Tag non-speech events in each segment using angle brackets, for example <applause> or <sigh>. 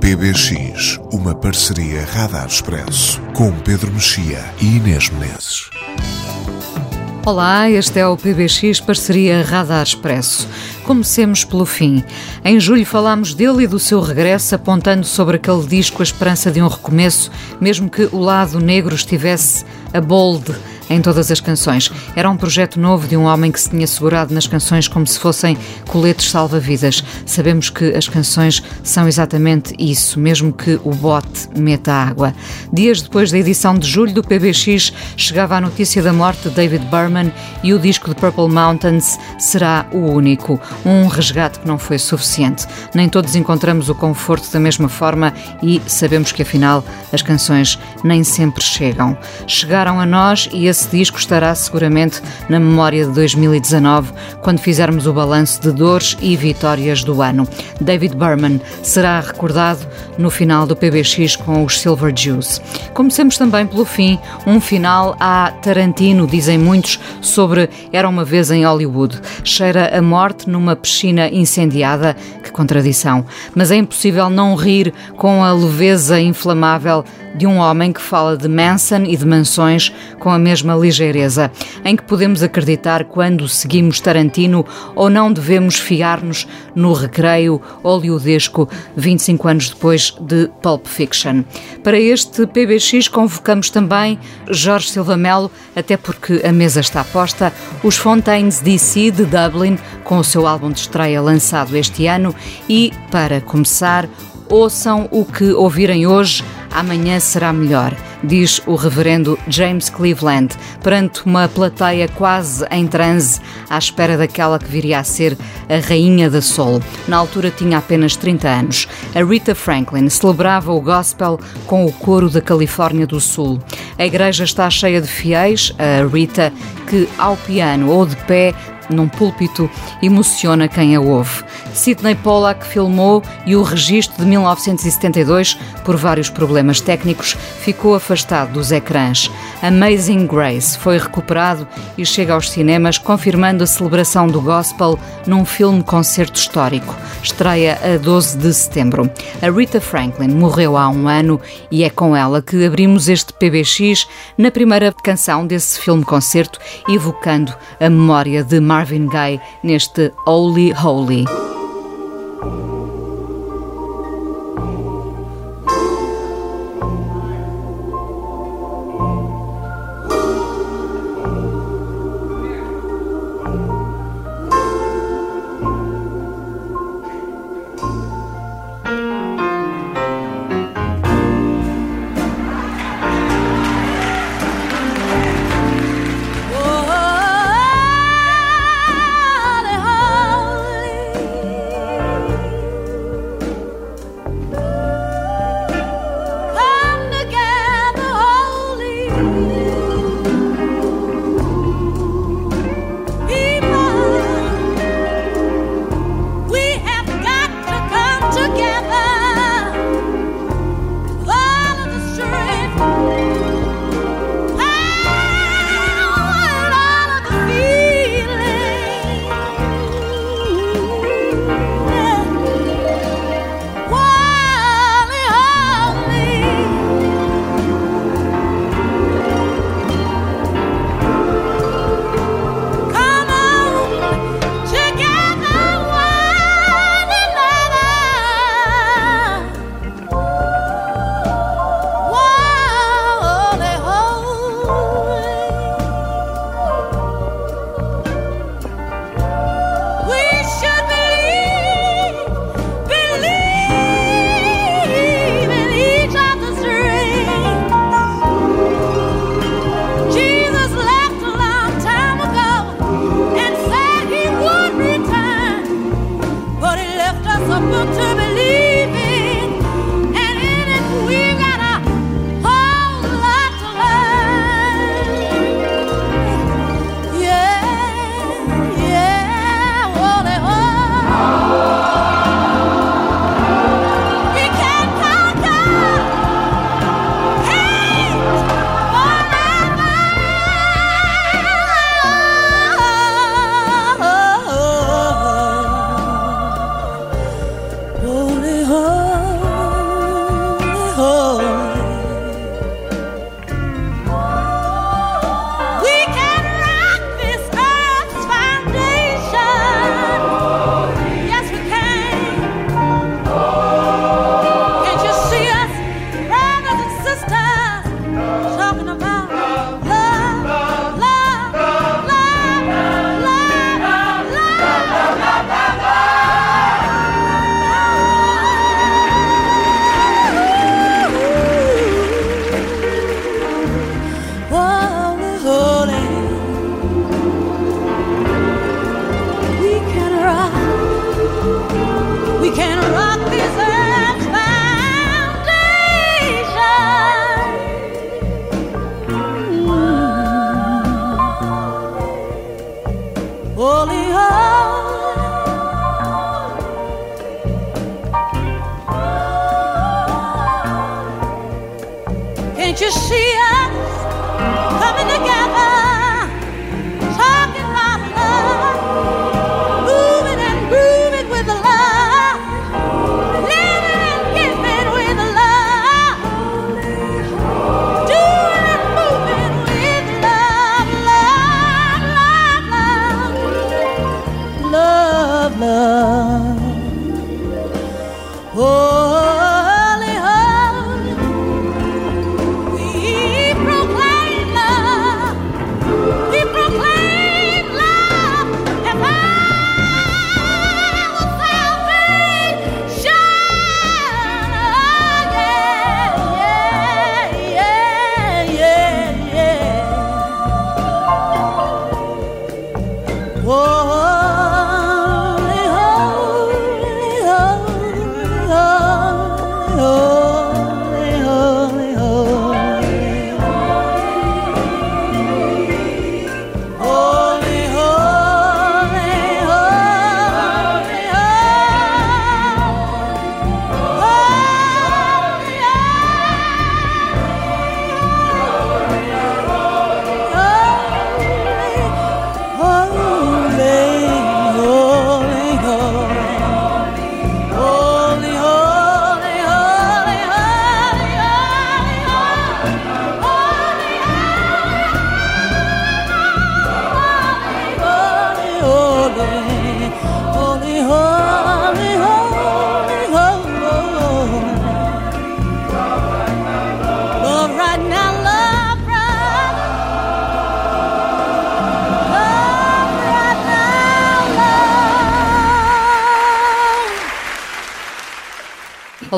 PBX, uma parceria Radar Expresso, com Pedro Mexia e Inês Menezes. Olá, este é o PBX Parceria Radar Expresso. Comecemos pelo fim. Em julho falámos dele e do seu regresso, apontando sobre aquele disco a esperança de um recomeço, mesmo que o lado negro estivesse a bold em todas as canções. Era um projeto novo de um homem que se tinha segurado nas canções como se fossem coletes salva-vidas. Sabemos que as canções são exatamente isso, mesmo que o bote meta água. Dias depois da edição de julho do PBX, chegava a notícia da morte de David Berman e o disco de Purple Mountains será o único. Um resgate que não foi suficiente. Nem todos encontramos o conforto da mesma forma e sabemos que afinal as canções nem sempre chegam. Chegaram a nós e esse esse disco estará seguramente na memória de 2019, quando fizermos o balanço de dores e vitórias do ano. David Berman será recordado no final do PBX com os Silver Jews. Comecemos também pelo fim, um final a Tarantino, dizem muitos, sobre Era uma vez em Hollywood. Cheira a morte numa piscina incendiada, que contradição. Mas é impossível não rir com a leveza inflamável de um homem que fala de Manson e de mansões com a mesma ligeireza, em que podemos acreditar quando seguimos Tarantino ou não devemos fiar-nos no recreio hollywoodesco 25 anos depois de Pulp Fiction. Para este PBX convocamos também Jorge Silva Melo, até porque a mesa está posta, os Fontaines DC de Dublin, com o seu álbum de estreia lançado este ano, e, para começar, ouçam o que ouvirem hoje amanhã será melhor, diz o reverendo James Cleveland, perante uma plateia quase em transe, à espera daquela que viria a ser a rainha da soul. Na altura tinha apenas 30 anos. A Rita Franklin celebrava o gospel com o coro da Califórnia do Sul. A igreja está cheia de fiéis, a Rita, que ao piano ou de pé num púlpito emociona quem a ouve. Sidney Pollack filmou e o registro de 1972, por vários problemas técnicos, ficou afastado dos ecrãs. Amazing Grace foi recuperado e chega aos cinemas, confirmando a celebração do gospel num filme-concerto histórico. Estreia a 12 de setembro. A Rita Franklin morreu há um ano e é com ela que abrimos este PBX na primeira canção desse filme-concerto, evocando a memória de Marvin Gaye neste Holy Holy.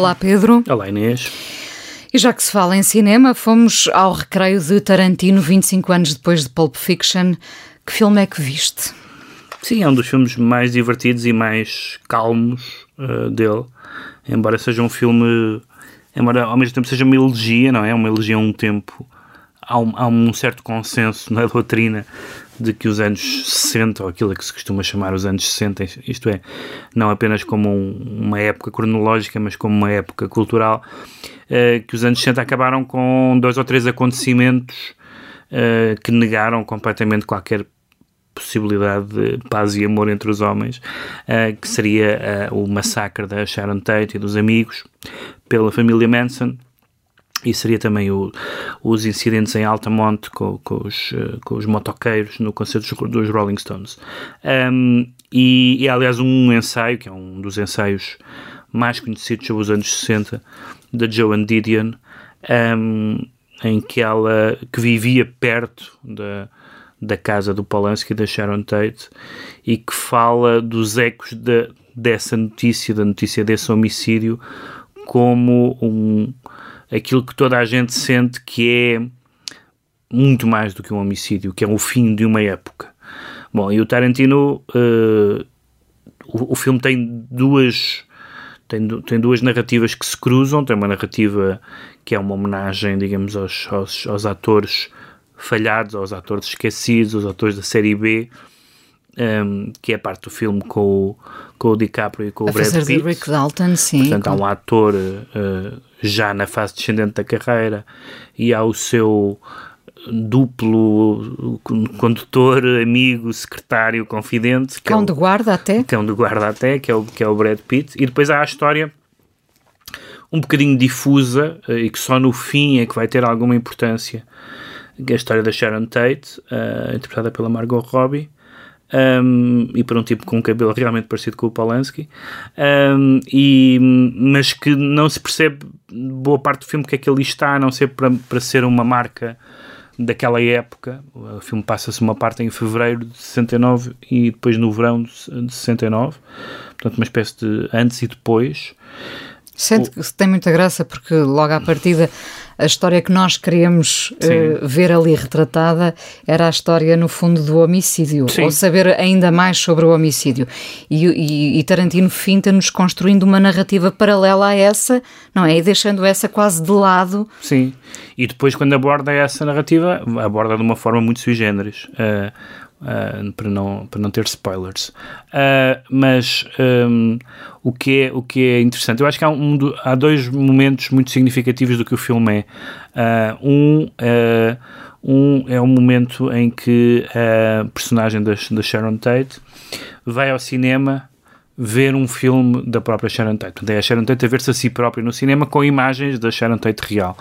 Olá, Pedro. Olá, Inês. E já que se fala em cinema, fomos ao recreio de Tarantino 25 anos depois de Pulp Fiction. Que filme é que viste? Sim, é um dos filmes mais divertidos e mais calmos uh, dele. Embora seja um filme. Embora ao mesmo tempo seja uma elegia, não é? Uma elegia a um tempo. Há um, há um certo consenso na doutrina de que os anos 60, ou aquilo que se costuma chamar os anos 60, isto é, não apenas como um, uma época cronológica, mas como uma época cultural, uh, que os anos 60 acabaram com dois ou três acontecimentos uh, que negaram completamente qualquer possibilidade de paz e amor entre os homens, uh, que seria o massacre da Sharon Tate e dos amigos pela família Manson, e seria também o, os incidentes em Altamonte com, com, os, eh, com os motoqueiros no concerto dos, dos Rolling Stones. Um, e, e, aliás, um ensaio, que é um dos ensaios mais conhecidos sobre os anos 60, da Joan Didion, um, em que ela que vivia perto da, da casa do Polanski, da Sharon Tate, e que fala dos ecos de, dessa notícia, da notícia desse homicídio, como um aquilo que toda a gente sente que é muito mais do que um homicídio, que é o fim de uma época. Bom, e o Tarantino, uh, o, o, filme tem duas, tem, tem duas narrativas que se cruzam. Tem uma narrativa que é uma homenagem, digamos, aos, aos, aos atores falhados, aos atores esquecidos, aos atores da série B, um, que é parte do filme com o, com o DiCaprio e com a o Brad Pitt. de Rick Dalton, sim. Portanto, há um ator uh, já na fase descendente da carreira e há o seu duplo condutor, amigo, secretário, confidente. Que cão é o, de guarda até. Cão de guarda até, que é, o, que é o Brad Pitt. E depois há a história um bocadinho difusa uh, e que só no fim é que vai ter alguma importância, é a história da Sharon Tate, uh, interpretada pela Margot Robbie, um, e por um tipo com um cabelo realmente parecido com o Polanski, um, e, mas que não se percebe boa parte do filme que é que ali está, a não ser para, para ser uma marca daquela época. O filme passa-se uma parte em fevereiro de 69 e depois no verão de 69, portanto, uma espécie de antes e depois. Sente que tem muita graça porque logo à partida a história que nós queríamos uh, ver ali retratada era a história, no fundo, do homicídio, Sim. ou saber ainda mais sobre o homicídio. E, e, e Tarantino finta-nos construindo uma narrativa paralela a essa, não é? E deixando essa quase de lado. Sim. E depois, quando aborda essa narrativa, aborda de uma forma muito sui generis. Uh, uh, para, não, para não ter spoilers. Uh, mas um, o, que é, o que é interessante, eu acho que há, um, há dois momentos muito significativos do que o filme é. Uh, um, um é o momento em que a personagem da, da Sharon Tate vai ao cinema ver um filme da própria Sharon Tate. Portanto, é a Sharon Tate a ver-se a si própria no cinema com imagens da Sharon Tate real.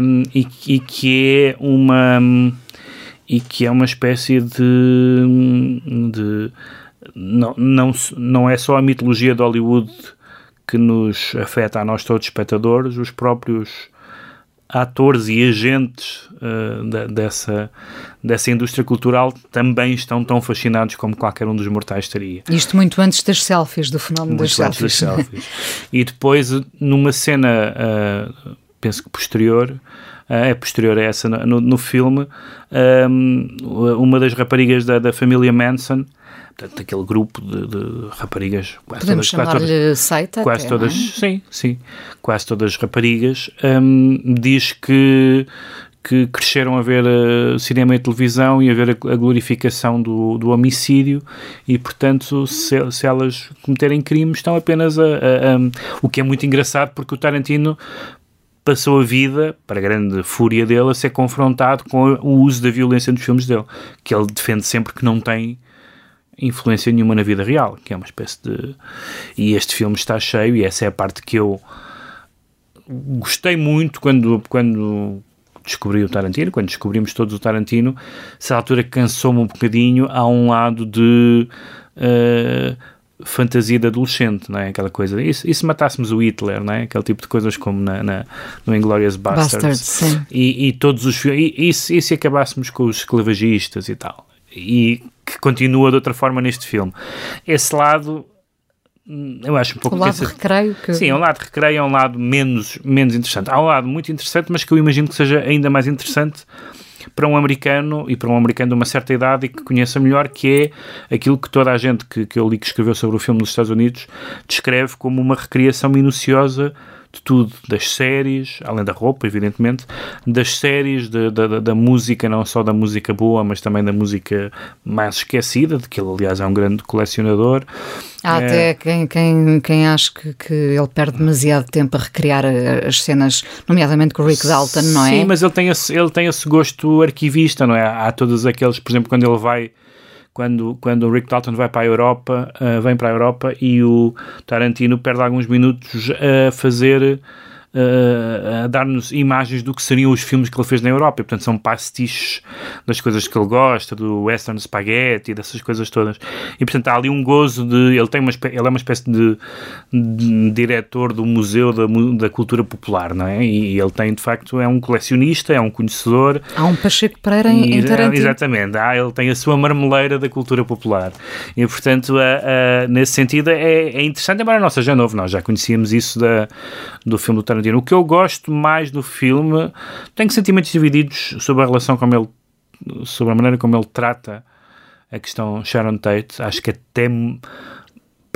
Um, e, e, que é uma e que é uma espécie de, de não, não, não é só a mitologia de Hollywood que nos afeta a nós todos espectadores, os próprios atores e agentes uh, da, dessa, dessa indústria cultural também estão tão fascinados como qualquer um dos mortais estaria. Isto muito antes das selfies, do fenómeno muito das antes selfies. Das selfies. e depois, numa cena, uh, penso que posterior, é posterior a essa no, no filme, um, uma das raparigas da, da família Manson, portanto, aquele grupo de, de raparigas, quase Podemos todas, quase chamar-lhe seita quase até, todas, é? sim, sim, quase todas raparigas, um, diz que que cresceram a ver uh, cinema e televisão e a ver a, a glorificação do, do, homicídio e, portanto, se, se, elas cometerem crimes, estão apenas a, a, a, O que é muito engraçado, porque o Tarantino passou a vida, para a grande fúria dele, a ser confrontado com o uso da violência nos filmes dele, que ele defende sempre que não tem influência nenhuma na vida real, que é uma espécie de... E este filme está cheio, e essa é a parte que eu gostei muito quando, quando descobri o Tarantino, quando descobrimos todos o Tarantino, essa altura cansou-me um bocadinho, há um lado de... Uh, fantasia de adolescente, não é? Aquela coisa. E, se- e se matássemos o Hitler, não é? Aquele tipo de coisas como na, na, no Inglourious. Bastards, sim. E, e todos os filmes. E, e, se, e se acabássemos com os esclavagistas e tal? E que continua de outra forma neste filme. Esse lado. Eu acho um pouco O lado cansativo. recreio que... Sim, é um lado de recreio é um lado menos, menos interessante. Há um lado muito interessante, mas que eu imagino que seja ainda mais interessante para um americano e para um americano de uma certa idade e que conheça melhor, que é aquilo que toda a gente que, que eu li que escreveu sobre o filme nos Estados Unidos descreve como uma recriação minuciosa de tudo, das séries, além da roupa, evidentemente, das séries, da, da, da- da música, não só da música boa, mas também da música mais esquecida, de que ele, aliás, é um grande colecionador. Há É, até quem, quem, quem acha que, que ele perde demasiado tempo a recriar as cenas, nomeadamente com o Rick Dalton, não é? Sim, mas ele tem, esse, ele tem esse gosto arquivista, não é? Há todos aqueles, por exemplo, quando ele vai, quando, quando o Rick Dalton vai para a Europa, ah, vem para a Europa e o Tarantino perde alguns minutos a fazer. Ah, a dar-nos imagens do que seriam os filmes que ele fez na Europa, e, portanto são pastiches das coisas que ele gosta, do western spaghetti, dessas coisas todas. E portanto há ali um gozo de. Ele, tem uma, ele é uma espécie de, de diretor do Museu da, da Cultura Popular, não é? E ele tem de facto, é um colecionista, é um conhecedor. Há um Pacheco Pereira em, em E- Tarantino. Exatamente, ah, ele tem a sua marmeleira da cultura popular. E portanto, a- a- nesse sentido, é, é interessante, embora não seja novo, nós já conhecíamos isso da, do filme do Tarantino. O que eu gosto mais do filme, tenho sentimentos divididos sobre a relação como ele, sobre a maneira como ele trata a questão Sharon Tate. Acho que até.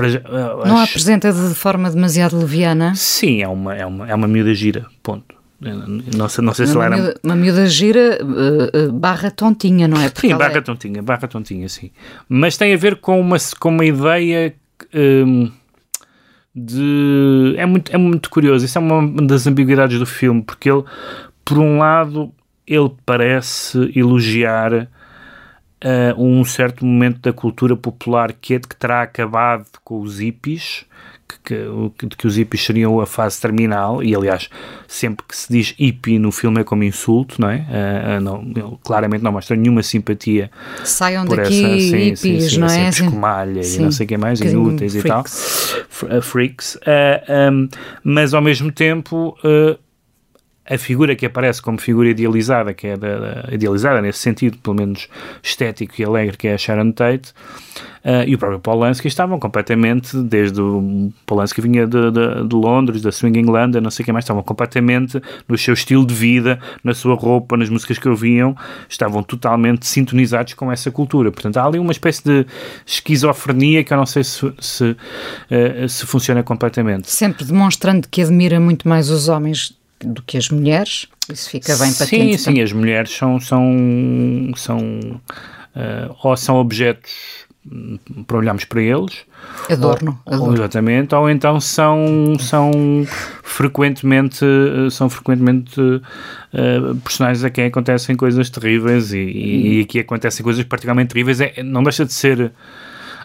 já- Não a acho- apresenta de forma demasiado leviana. Sim, é uma, é uma, é uma miúda gira, ponto. Eu Não sei, não sei se ela Uma era. miúda, uma miúda gira eh, eh, barra tontinha, não é? Porque Sim, ela barra é- tontinha, barra tontinha, sim. Mas tem a ver com uma, com uma ideia hum, de. É muito, é muito curioso. Isso é uma das ambiguidades do filme, porque ele, por um lado, ele parece elogiar ah, um certo momento da cultura popular que é que terá acabado com os hippies, que, que, que- de que os hippies seriam a fase terminal, e aliás, sempre que se diz hippie no filme é como insulto, não é? Ah, não, claramente não mostra nenhuma simpatia Saiam por daqui essa sim, hippies, sim, sim, não essa é? Assim, escumalha e sim, não sei o que mais, bocadinho inúteis e tal freaks. Uh, freaks, uh, um, mas ao mesmo tempo uh, a figura que aparece como figura idealizada, que é da, da, idealizada nesse sentido, pelo menos estético e alegre, que é a Sharon Tate, uh, e o próprio Polanski estavam completamente, desde o Polanski vinha de, de, de, Londres, da Swing England, não sei o que mais, estavam completamente no seu estilo de vida, na sua roupa, nas músicas que ouviam, estavam totalmente sintonizados com essa cultura. Portanto, há ali uma espécie de esquizofrenia que eu não sei se, se, uh, se funciona completamente. Sempre demonstrando que admira muito mais os homens do que as mulheres. Isso fica bem patente. Sim, sim, as mulheres são, são, são uh, ou são objetos hum, para olharmos para eles. Adorno, ou, adorno. exatamente, ou então são, são frequentemente, eh, são frequentemente uh, personagens a quem acontecem coisas terríveis e, e, e aqui acontecem coisas particularmente terríveis. É, não deixa de ser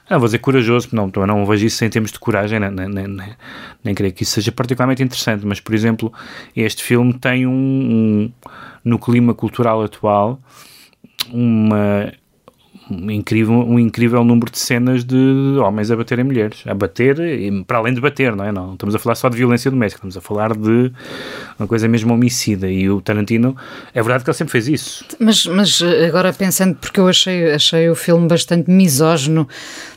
não vou dizer corajoso, não, não vejo isso em termos de coragem, nem, nem, nem, nem, creio que isso seja particularmente interessante, mas, por exemplo, este filme tem um, um no clima cultural atual, uma um incrível, um incrível número de cenas de homens a baterem mulheres, a bater, para além de bater, não é? Não estamos a falar só de violência doméstica, estamos a falar de uma coisa mesmo homicida. E o Tarantino, é verdade que ele sempre fez isso. Mas, mas agora pensando, porque eu achei, achei o filme bastante misógino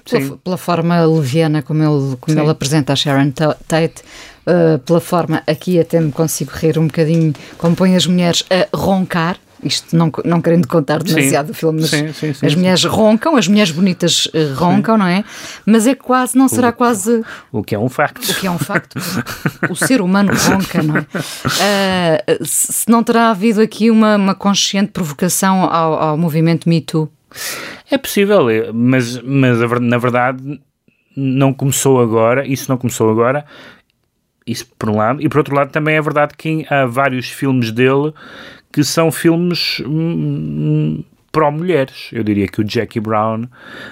pela, pela forma leviana como ele, como ele apresenta a Sharon Tate. Uh, pela forma, aqui até me consigo rir um bocadinho, como põe as mulheres a roncar, isto não, não querendo contar demasiado sim, o filme, mas sim, sim, sim, as mulheres roncam, as mulheres bonitas uh, roncam, não é? Mas é quase, não será o, quase. O que é um facto. O que é um facto. o ser humano ronca, não é? Uh, se não terá havido aqui uma, uma consciente provocação ao, ao movimento Me Too? É possível, é, mas, mas na verdade não começou agora, isso não começou agora. Isso por um lado, e por outro lado também é verdade que há vários filmes dele que são filmes hum, pró-mulheres. Eu diria que o Jackie Brown,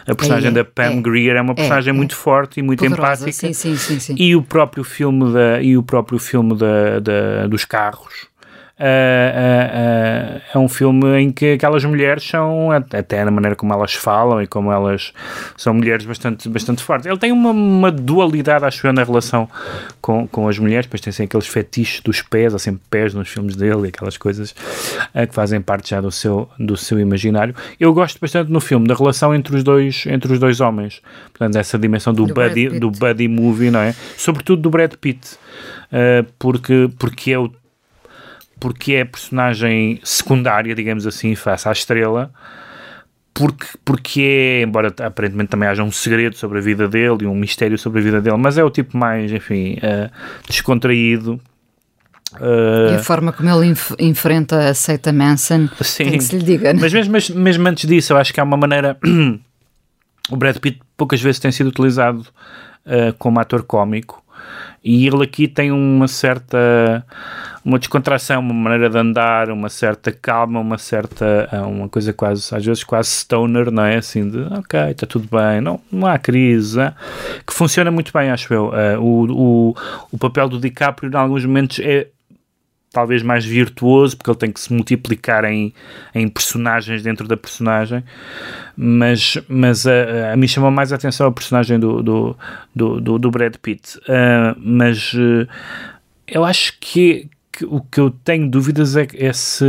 a personagem é, da Pam é, Grier, é uma personagem é, muito forte e muito Poderosa, empática. Sim, sim, sim, e o próprio filme, da, e o próprio filme da, da dos carros é um filme em que aquelas mulheres são, até na maneira como elas falam e como elas são mulheres bastante, bastante fortes. Ele tem uma, uma dualidade, acho eu, na relação com, com as mulheres, depois tem assim, aqueles fetiches dos pés, há sempre pés nos filmes dele e aquelas coisas que fazem parte já do seu, do seu imaginário. Eu gosto bastante no filme da relação entre os dois, entre os dois homens, portanto, essa dimensão do, do buddy, do buddy movie, não é? Sobretudo do Brad Pitt, porque, porque é o porque é personagem secundária, digamos assim, face à estrela, porque, porque é, embora aparentemente também haja um segredo sobre a vida dele e um mistério sobre a vida dele, mas é o tipo mais, enfim, uh, descontraído. Uh, e a forma como ele enf enfrenta a seita Manson, sim, que se lhe diga. Né? Mas mesmo, mas mesmo antes disso, eu acho que há uma maneira. <clears throat> o Brad Pitt poucas vezes tem sido utilizado uh, como ator cómico e ele aqui tem uma certa uma descontração, uma maneira de andar, uma certa calma, uma certa ah, uma coisa quase, às vezes quase stoner, não é? Assim de, ok, está tudo bem, não, não há crise, é? que funciona muito bem, acho eu. Uh, o, o, o papel do DiCaprio em alguns momentos é talvez mais virtuoso, porque ele tem que se multiplicar em, em personagens dentro da personagem, mas, mas a, a mim chamou mais a atenção a personagem do, do, do, do Brad Pitt. Uh, mas uh, eu acho que, que, o que eu tenho dúvidas é, é se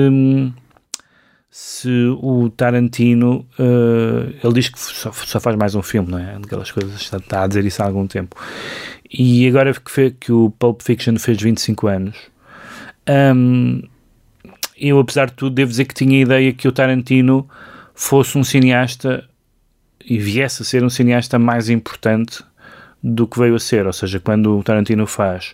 se o Tarantino uh, ele diz que só, só, faz mais um filme, não é? Aquelas coisas, está, está, a dizer isso há algum tempo. E agora que, que o Pulp Fiction fez 25 anos, um, eu, apesar de tudo, devo dizer que tinha a ideia que o Tarantino fosse um cineasta e viesse a ser um cineasta mais importante do que veio a ser. Ou seja, quando o Tarantino faz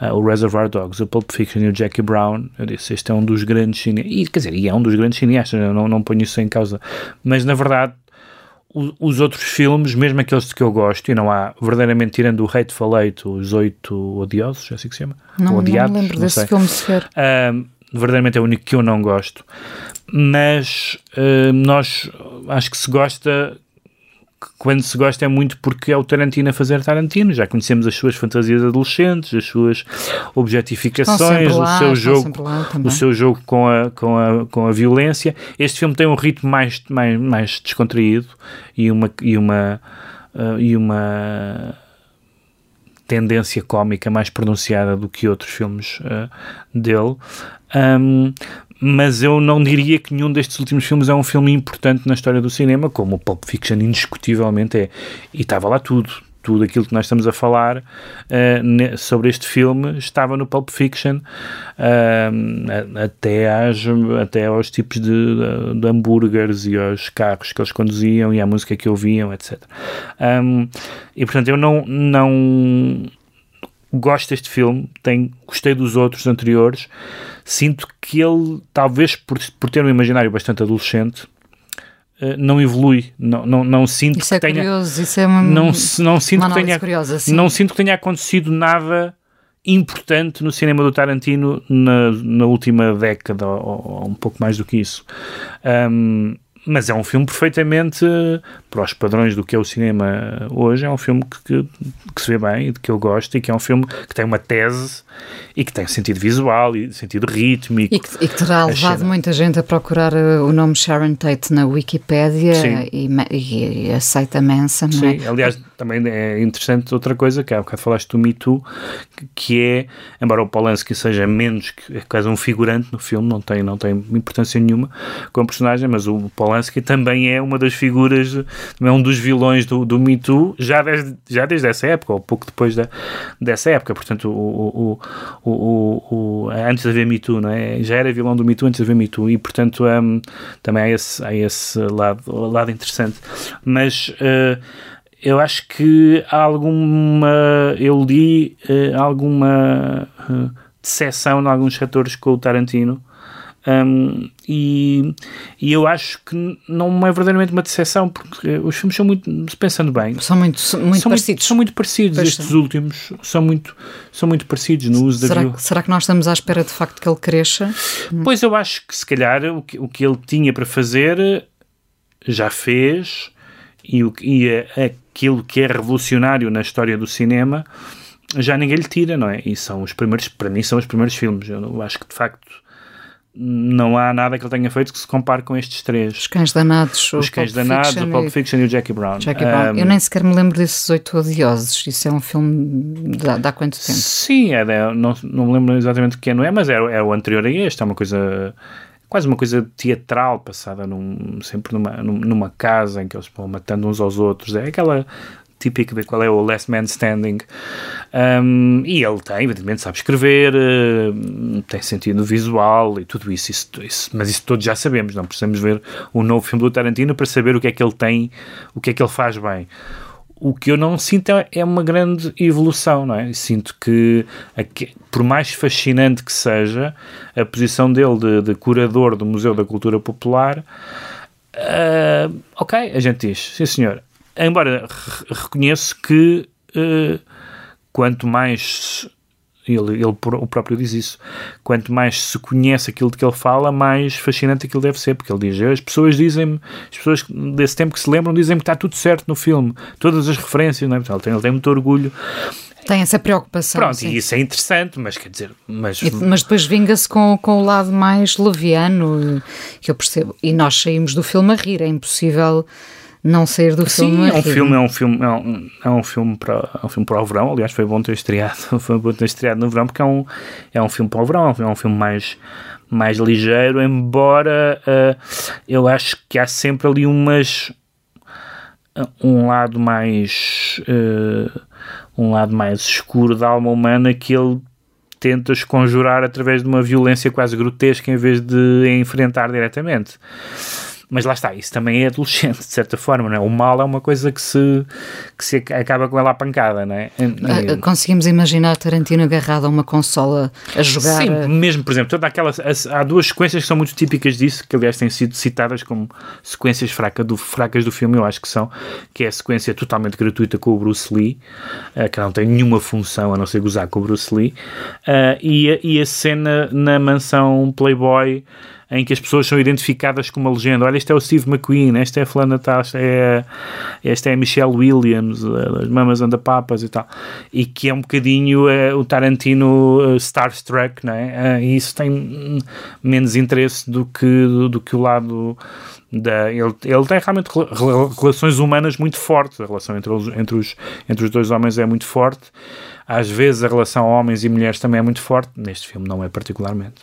uh, o Reservoir Dogs, o Pulp Fiction e o Jackie Brown, eu disse: Este é um dos grandes cineastas. E, quer dizer, e é um dos grandes cineastas, eu não, não ponho isso em causa. Mas na verdade, os outros filmes, mesmo aqueles que eu gosto, e não há verdadeiramente tirando o Hateful Eight, os oito odiosos, é assim que se chama? Não, Odiados, não lembro não desse sei. filme sequer. Uh, verdadeiramente é o único que eu não gosto. Mas uh, nós acho que se gosta quando se gosta é muito porque é o Tarantino a fazer Tarantino. Já conhecemos as suas fantasias adolescentes, as suas objetificações, lá, o seu jogo, o seu jogo com a, com, a, com a violência. Este filme tem um ritmo mais, mais, mais descontraído e uma, e uma, uh, e uma tendência cómica mais pronunciada do que outros filmes uh, dele. Um, mas eu não diria que nenhum destes últimos filmes é um filme importante na história do cinema, como o Pulp Fiction indiscutivelmente é. E estava lá tudo tudo aquilo que nós estamos a falar uh, sobre este filme estava no Pulp Fiction uh, até, às, até aos tipos de, de, hambúrgueres e aos carros que eles conduziam e à música que ouviam, etc. Um, e portanto eu não, não gosto deste filme, tenho, gostei dos outros anteriores, sinto que ele, talvez por, por ter um imaginário bastante adolescente, eh, não evolui, não, não, não sinto isso que é tenha. Curioso, isso é uma, não, não sinto que tenha, curiosa, não sinto que tenha acontecido nada importante no cinema do Tarantino na, na última década, ou, ou, um pouco mais do que isso. Um, mas é um filme perfeitamente para os padrões do que é o cinema hoje. É um filme que, que, que se vê bem e de que eu gosto, e que é um filme que tem uma tese e que tem sentido visual e sentido rítmico. E que, e que terá levado muita gente a procurar eh, o nome Sharon Tate na Wikipédia e, e, e, aceita Manson. Sim, é? aliás, também é interessante outra coisa, que há bocado falaste do Me Too, que é, embora o Polanski seja menos, que é quase um figurante no filme, não tem, não tem importância nenhuma como personagem, mas o Polanski também é uma das figuras, é um dos vilões do, do Me Too, já desde, já desde essa época, ou pouco depois da, dessa época, portanto, o, o, o, o, antes de haver Me Too, não é? já era vilão do Me Too antes de haver Me Too, e portanto um, também há esse, há esse lado, lado interessante. Mas uh, eu acho que há alguma. Eu li uh, alguma uh, decepção em alguns setores com o Tarantino. Um, e, e eu acho que não é verdadeiramente uma decepção, porque os filmes são muito, pensando bem, são muito, muito são parecidos. Muito, são muito parecidos. Pois Estes são. últimos são muito, são muito parecidos no uso será, da será que nós estamos à espera de facto que ele cresça? Pois eu acho que se calhar o que, o que ele tinha para fazer já fez e, o, e a, aquilo que é revolucionário na história do cinema já ninguém lhe tira, não é? E são os primeiros, para mim, são os primeiros filmes. Eu acho que de facto não há nada que ele tenha feito que se compare com estes três. Os Cães Danados, Os Cães Danados, o Pulp Fiction e o Jackie Brown. Jackie Brown. Um, eu nem sequer me lembro desses Oito Odiosos. Isso é um filme de, há quanto tempo? Sim, é, é, não, não me lembro exatamente o que não é, mas é, é o anterior a este. É uma coisa quase uma coisa teatral, passada num, sempre numa, numa casa em que eles vão matando uns aos outros. É aquela típica de qual é o Last Man Standing. Um, e ele tem, evidentemente, sabe escrever, tem sentido visual e tudo isso, isso, isso, mas isso todos já sabemos. Não precisamos ver o novo filme do Tarantino para saber o que é que ele tem, o que é que ele faz bem o que eu não sinto é, é uma grande evolução, não é? Sinto que, por mais fascinante que seja, a posição dele de, de curador do Museu da Cultura Popular, uh, ok, a gente diz, sim senhor. Embora reconheço que uh, quanto mais ele, ele o próprio diz isso. Quanto mais se conhece aquilo de que ele fala, mais fascinante aquilo deve ser, porque ele diz: as pessoas dizem as pessoas desse tempo que se lembram, dizem que está tudo certo no filme, todas as referências, não é? ele, tem, ele tem muito orgulho. Tem essa preocupação. Pronto, sim. e isso é interessante, mas quer dizer. Mas, e, mas depois vinga-se com, com o lado mais leviano, que eu percebo. E nós saímos do filme a rir, é impossível não sair do Sim, filme. É um filme, é um filme, é um, é um filme para é um filme para o verão. Aliás, foi bom ter estreado, <laughs> foi bom ter estreado no verão porque é um é um filme para o verão, é um filme mais mais ligeiro, embora uh, eu acho que há sempre ali umas um lado mais uh, um lado mais escuro da alma humana que ele tenta conjurar através de uma violência quase grotesca em vez de enfrentar diretamente. Mas lá está, isso também é adolescente, de certa forma, não é? O mal é uma coisa que se, que se acaba com ela à pancada, não é? Ah, conseguimos imaginar Tarantino agarrado a uma consola a jogar. Sim, mesmo, por exemplo, toda aquela, há duas sequências que são muito típicas disso, que aliás têm sido citadas como sequências fracas do, fracas do filme, eu acho que são, que é a sequência totalmente gratuita com o Bruce Lee, uh, que não tem nenhuma função a não ser gozar com o Bruce Lee, uh, e, e a cena na mansão Playboy em que as pessoas são identificadas com uma legenda. Olha, este é o Steve McQueen, esta é a Flana esta é, esta é a Michelle Williams, as Mamas and the Papas e tal. E que é um bocadinho uh, o Tarantino uh, Starstruck, não é? Uh, e isso tem menos interesse do que, do, do, que o lado Da, ele, ele tem realmente relações humanas muito fortes. A relação entre os, entre, os, entre os dois homens é muito forte. Às vezes a relação homens e mulheres também é muito forte. Neste filme não é particularmente.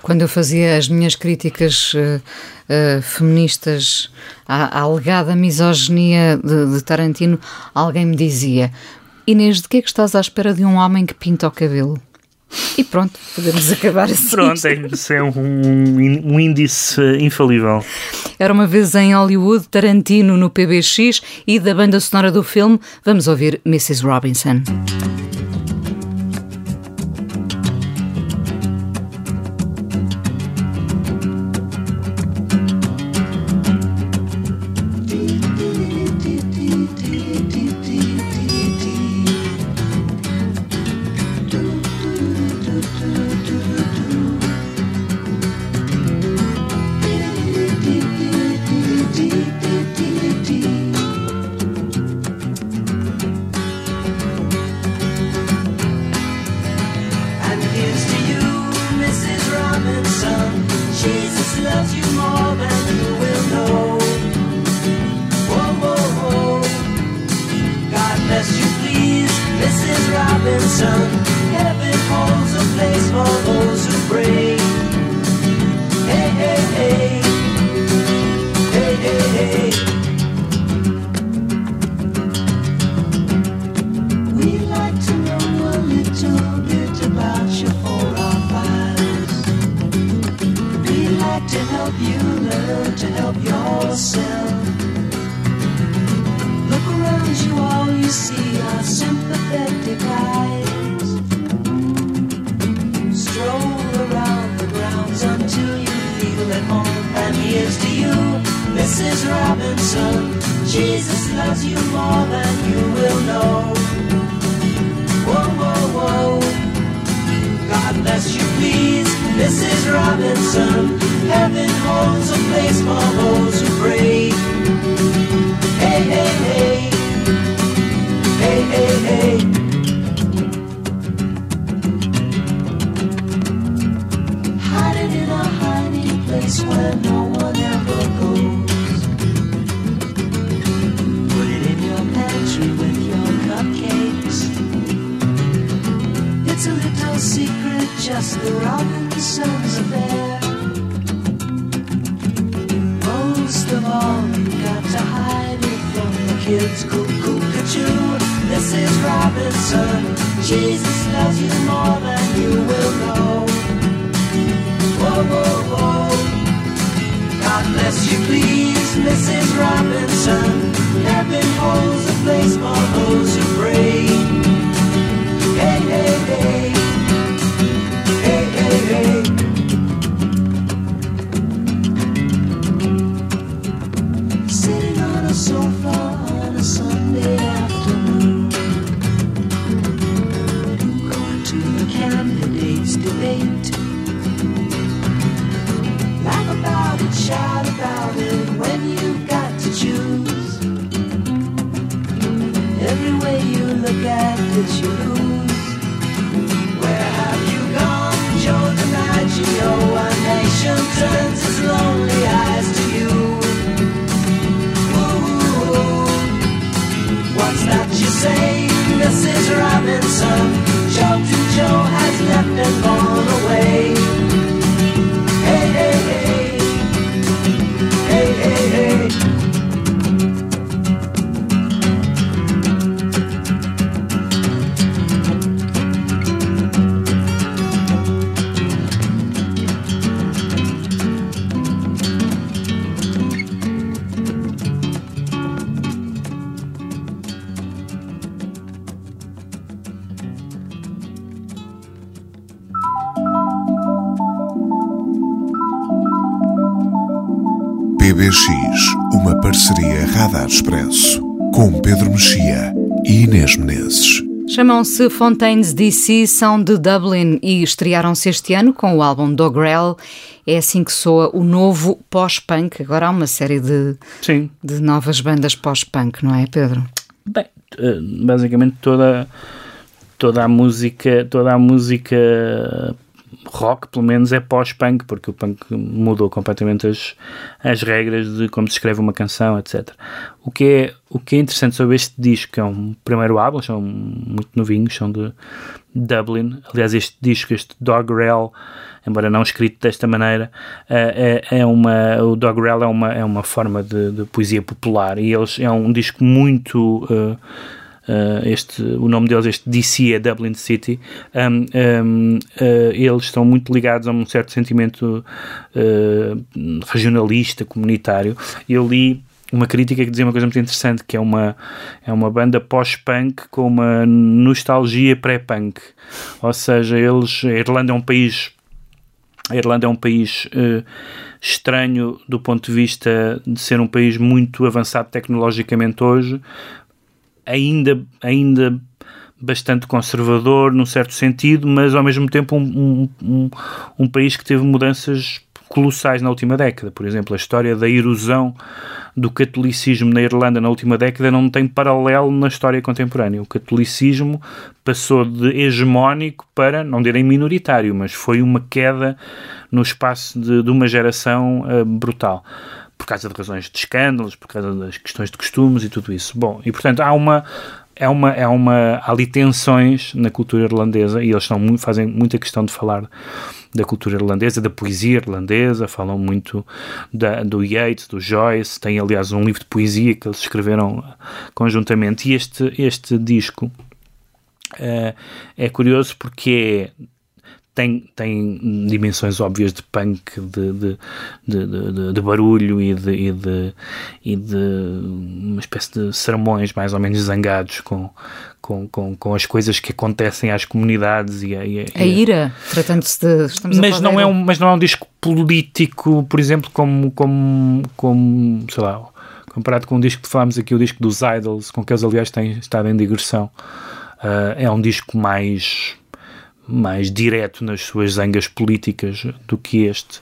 Quando eu fazia as minhas críticas uh, uh, feministas à, à, alegada misoginia de, de Tarantino, alguém me dizia: Inês, de que é que estás à espera de um homem que pinta o cabelo? E pronto, podemos <laughs> acabar assim. Pronto, é, isso é um, um, um, índice infalível. Era uma vez em Hollywood, Tarantino no PBX e da banda sonora do filme, vamos ouvir Mrs. Robinson. Parceria Radar Expresso, com Pedro Mexia e Inês Menezes. Chamam-se Fontaines DC, são de Dublin e estrearam-se este ano com o álbum Dogrel. É assim que soa o novo pós-punk. Agora há uma série de, Sim. de novas bandas pós-punk, não é, Pedro? Bem, eh, basicamente toda, toda a música, toda a música rock, pelo menos, é pós-punk, porque o punk mudou completamente as, as regras de como se escreve uma canção, etc. O que, é, o que é interessante sobre este disco, que é um primeiro álbum, são muito novinhos, são de Dublin. Aliás, este disco, este Dog Rail, embora não escrito desta maneira, é, é uma, o Dog Rail é uma, é uma forma de, de poesia popular e eles, é um disco muito. Uh, Uh, este, o nome deles, este DC é Dublin City, um, um, uh, eles estão muito ligados a um certo sentimento uh, regionalista, comunitário. Eu li uma crítica que dizia uma coisa muito interessante, que é uma, é uma banda pós-punk com uma nostalgia pré-punk. Ou seja, eles, a Irlanda é um país a Irlanda é um país uh, estranho do ponto de vista de ser um país muito avançado tecnologicamente hoje, ainda, ainda bastante conservador num certo sentido, mas ao mesmo tempo um, um, um, um país que teve mudanças colossais na última década. Por exemplo, a história da erosão do catolicismo na Irlanda na última década não tem paralelo na história contemporânea. O catolicismo passou de hegemónico para, não direi minoritário, mas foi uma queda no espaço de, de uma geração uh, brutal por causa de razões de escândalos, por causa das questões de costumes e tudo isso. Bom, e portanto há uma é uma é uma há ali tensões na cultura irlandesa e eles muito, fazem muita questão de falar da cultura irlandesa, da poesia irlandesa, falam muito da, do Yeats, do Joyce, tem aliás um livro de poesia que eles escreveram conjuntamente e este este disco uh, é curioso porque é tem, tem dimensões óbvias de punk, de, de, de, de barulho e de, e, de, e de uma espécie de sermões mais ou menos zangados com, com, com, com as coisas que acontecem às comunidades e a, e a, a ira, tratando-se de. Mas, não é um, mas não é um disco político, por exemplo, como, como, como sei lá, comparado com o disco que falámos aqui, o disco dos Idols, com que eles aliás têm estado em digressão. Uh, é um disco mais mais direto nas suas zangas políticas do que este.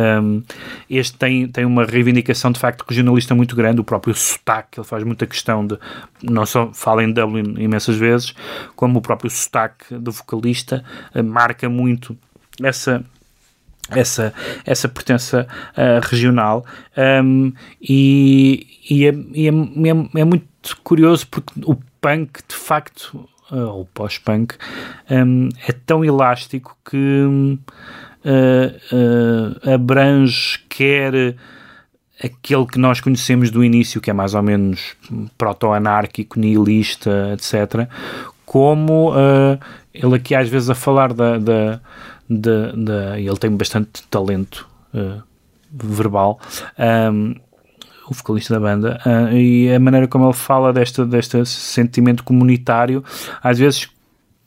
Um, este tem, tem uma reivindicação de facto regionalista muito grande, o próprio sotaque, ele faz muita questão de, não só fala em Dublin imensas vezes, como o próprio sotaque do vocalista uh, marca muito essa essa, essa pertença uh, regional um, e, e, é, e é, é, é, muito curioso porque o punk de facto ou pós-punk, um, é tão elástico que uh, uh, abrange quer aquele que nós conhecemos do início, que é mais ou menos proto-anárquico, nihilista, etc., como uh, ele aqui às vezes a falar da, da, da, da ele tem bastante talento verbal um, o vocalista da banda, uh, e a maneira como ele fala deste, deste sentimento comunitário, às vezes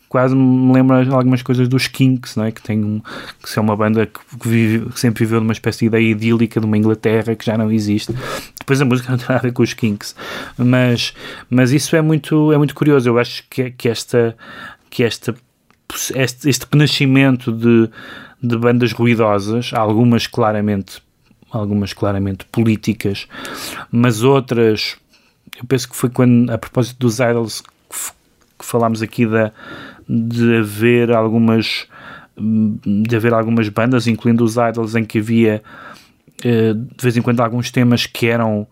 quase me lembra algumas coisas dos Kinks, não é? que tem um, que é uma banda que, vive, que, sempre viveu numa espécie de ideia idílica de uma Inglaterra que já não existe. Depois a música <laughs> não tem nada a ver com os Kinks, mas, mas isso é muito, é muito curioso. Eu acho que, que esta que esta este, este renascimento de, de bandas ruidosas, algumas claramente algumas claramente políticas, mas outras, eu penso que foi quando, a propósito dos Idols, que falámos aqui da, de haver algumas de haver algumas bandas, incluindo os Idols, em que havia eh, de vez em quando alguns temas que eram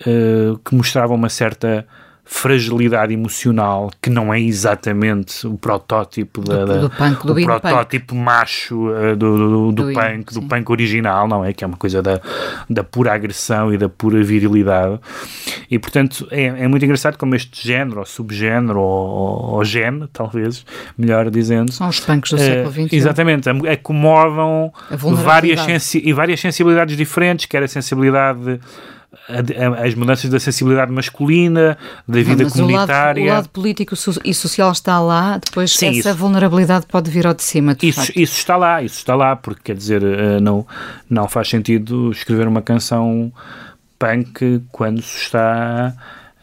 eh, que mostravam uma certa fragilidade emocional que não é exatamente o protótipo da, do, do punk, do o protótipo punk. macho uh, do, do, do, do, punk, do punk original, não é? Que é uma coisa da, da pura agressão e da pura virilidade. E portanto é, é muito engraçado como este género, ou subgénero, ou, ou gene, talvez, melhor dizendo. São os punks do uh, século XXI. Exatamente, acomodam várias, sensi e várias sensibilidades diferentes, quer a sensibilidade as mudanças da sensibilidade masculina, da vida não, comunitária. O lado, o lado, político e social está lá, depois Sim, essa isso, vulnerabilidade pode vir ao de cima. De isso, isso está lá, isso está lá, porque quer dizer, eh, não, não faz sentido escrever uma canção punk quando se está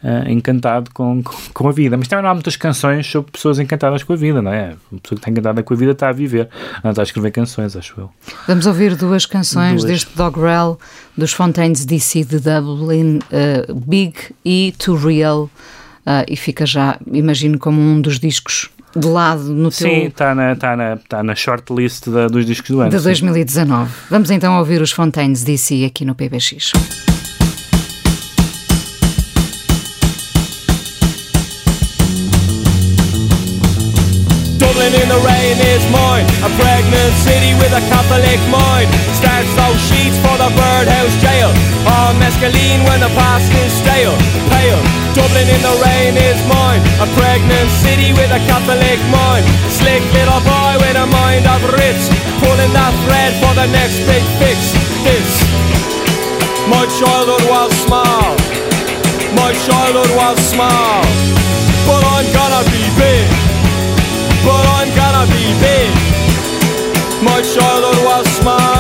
uh, encantado com, com, com, a vida. Mas também não há muitas canções sobre pessoas encantadas com a vida, não é? Uma pessoa que está encantada com a vida está a viver, não está a escrever canções, acho eu. Vamos ouvir duas canções duas. deste Dog Rel dos Fontaines DC de Dublin, uh, Big e Too Real. Uh, e fica já, imagino, como um dos discos de lado no teu. Sim, está na, tá na, tá na shortlist da, dos discos do ano. de sim. 2019. Vamos então ouvir os Fontaines DC aqui no PBX. Is mine. A pregnant city with a Catholic mind. Starts those sheets for the birdhouse jail. On mescaline when the past is stale. Pale. Dublin in the rain is mine. A pregnant city with a Catholic mind. Slick little boy with a mind of Ritz. Pulling that thread for the next big fix. This. My childhood was small. My childhood was small. But I'm gonna be big but I'm gonna be big. My childhood was small,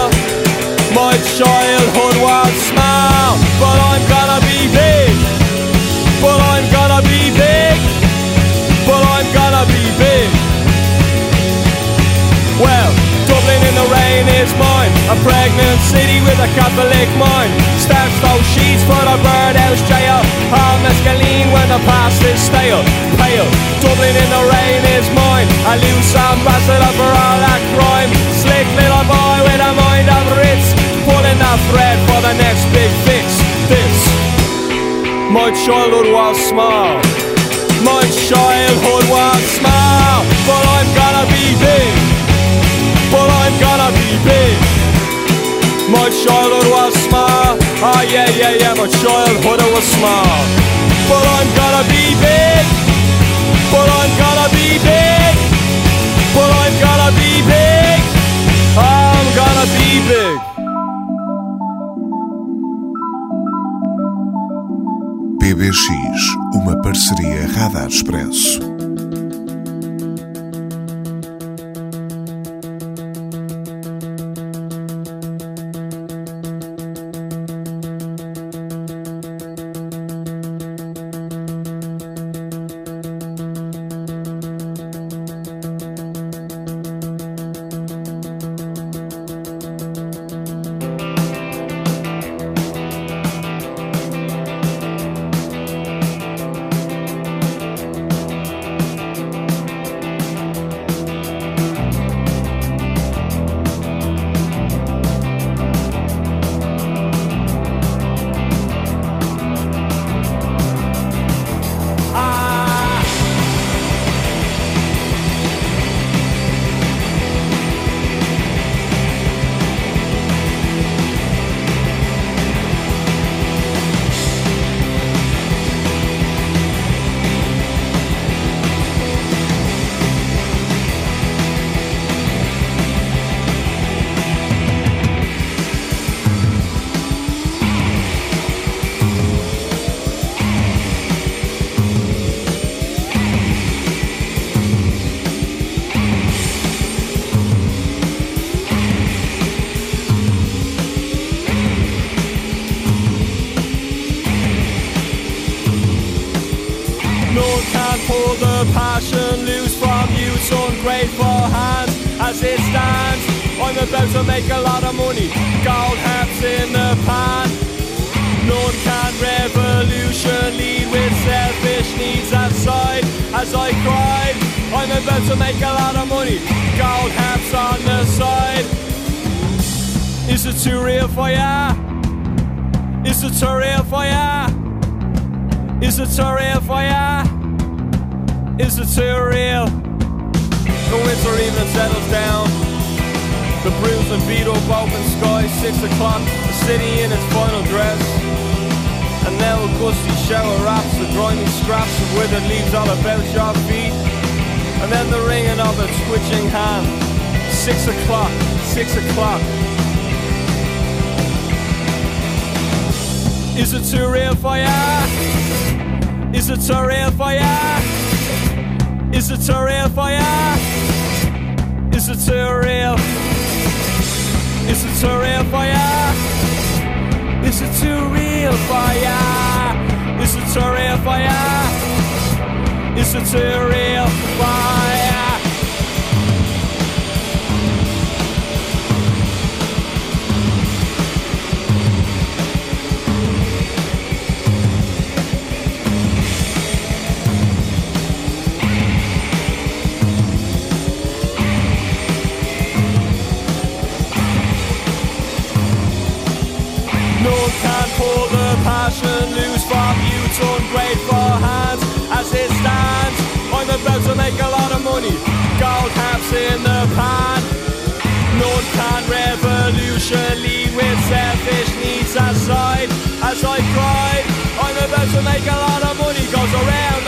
A pregnant city with a Catholic mind. Starts those sheets for the birdhouse jail. All mescaline when the past is stale. Pale. Dublin in the rain is mine. A loose ambassador for all that crime. Slick little boy with a mind of Ritz. Pulling that thread for the next big fix. This. My childhood was small. My childhood Childhood was small, oh yeah, yeah, yeah. But I'm gonna be big, but I'm gonna. PBX, uma parceria Radar Expresso. Beat up open sky, six o'clock, the city in its final dress. And now a gusty shower wraps the grimy scraps of withered leaves all about your feet. And then the ringing of a twitching hand. Six o'clock, six o'clock. Is it too real for ya? Is it too real for ya? Is it too real for ya? Is it too real? Is it too real for ya? Is it too real for ya? Is it too real national news from you to ungrateful hands as it stands. I'm about to make a lot of money, gold caps in the pan. None can revolutionally with selfish needs aside. As I cry, I'm about to make a lot of money, goes around.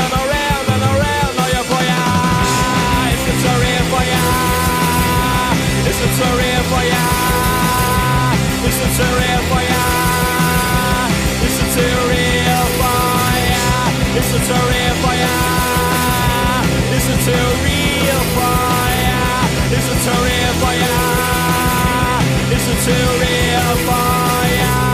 For ya. It's for ya.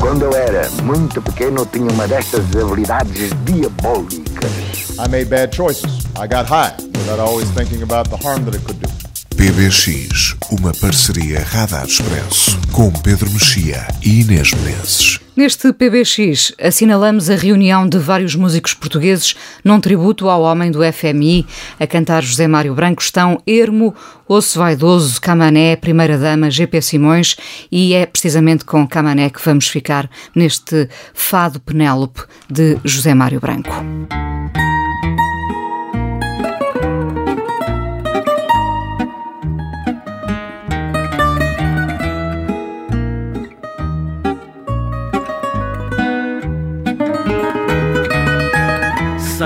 Quando eu era muito pequeno, tinha uma destas habilidades diabólicas. I made bad choices. I got high without always thinking about the harm that it could do. PBX, uma parceria Radar Expresso com Pedro Mexia e Inês Menezes. Neste PBX, assinalamos a reunião de vários músicos portugueses num tributo ao homem do FMI. A cantar José Mário Branco estão Ermo, Osso Vaidoso, Camané, Primeira Dama, GP Simões e é precisamente com Camané que vamos ficar neste Fado Penélope de José Mário Branco.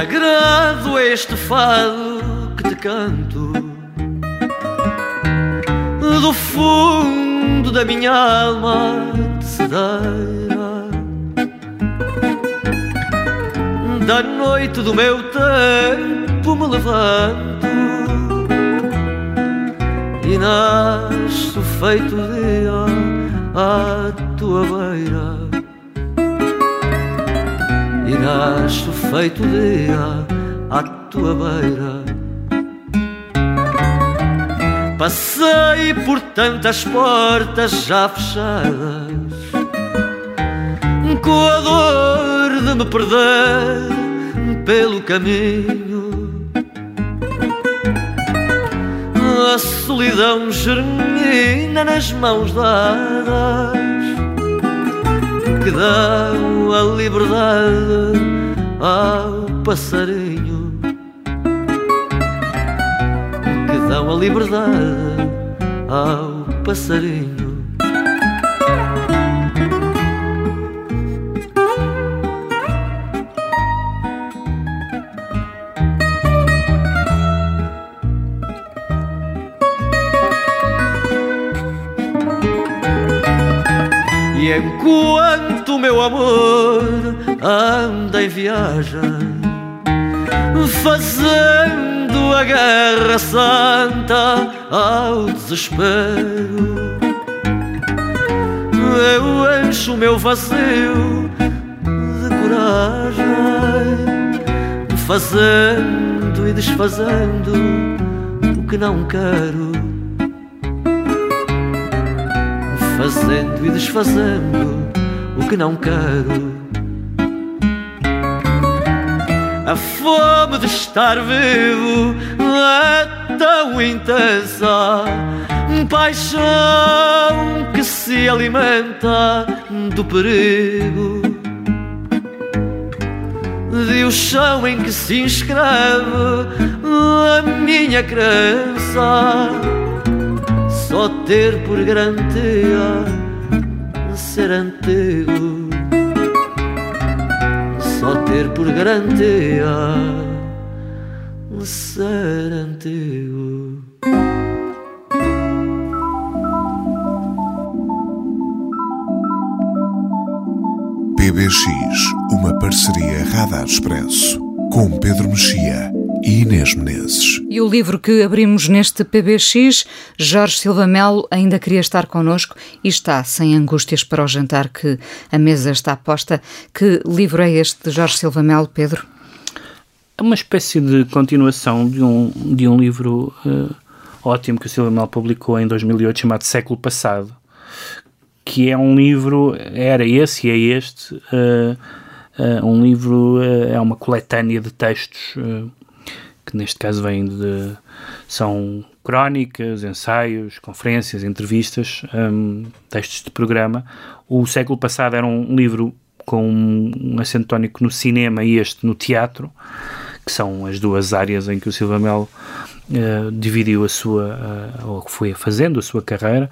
Sagrado este fado que te canto. Do fundo da minha alma cedeira Da noite do meu tempo me levanto E nasço feito dia à tua beira e nasço feito dia à tua beira. Passei por tantas portas já fechadas, com a dor de me perder pelo caminho. A solidão germina nas mãos dadas que dão a liberdade ao passarinho, que dão a liberdade ao passarinho. Meu amor anda em viagem, fazendo a guerra santa ao desespero, eu encho o meu vazio de coragem, fazendo e desfazendo o que não quero. fazendo e desfazendo o que não quero. A fome de estar vivo é tão intensa, paixão que se alimenta do perigo. De o chão em que se inscreve a minha crença só ter por garantia ser antigo, só ter por garantia ser antigo. PBX, uma parceria Radar Expresso com Pedro Mexia e Inês Menezes. E o livro que abrimos neste PBX, Jorge Silva Melo ainda queria estar connosco e está sem angústias para o jantar que a mesa está posta. Que livro é este de Jorge Silva Melo, Pedro? É uma espécie de continuação de um, de um livro uh, ótimo que o Silva Melo publicou em 2008 chamado Século Passado, que é um livro, era esse e é este, uh, uh, um livro, é uma coletânea de textos que neste caso vêm de. são crónicas, ensaios, conferências, entrevistas, um, textos de programa. O século passado era um livro com um acento tónico no cinema e este no teatro, que são as duas áreas em que o Silva Melo uh, dividiu a sua, uh, ou foi fazendo a sua carreira,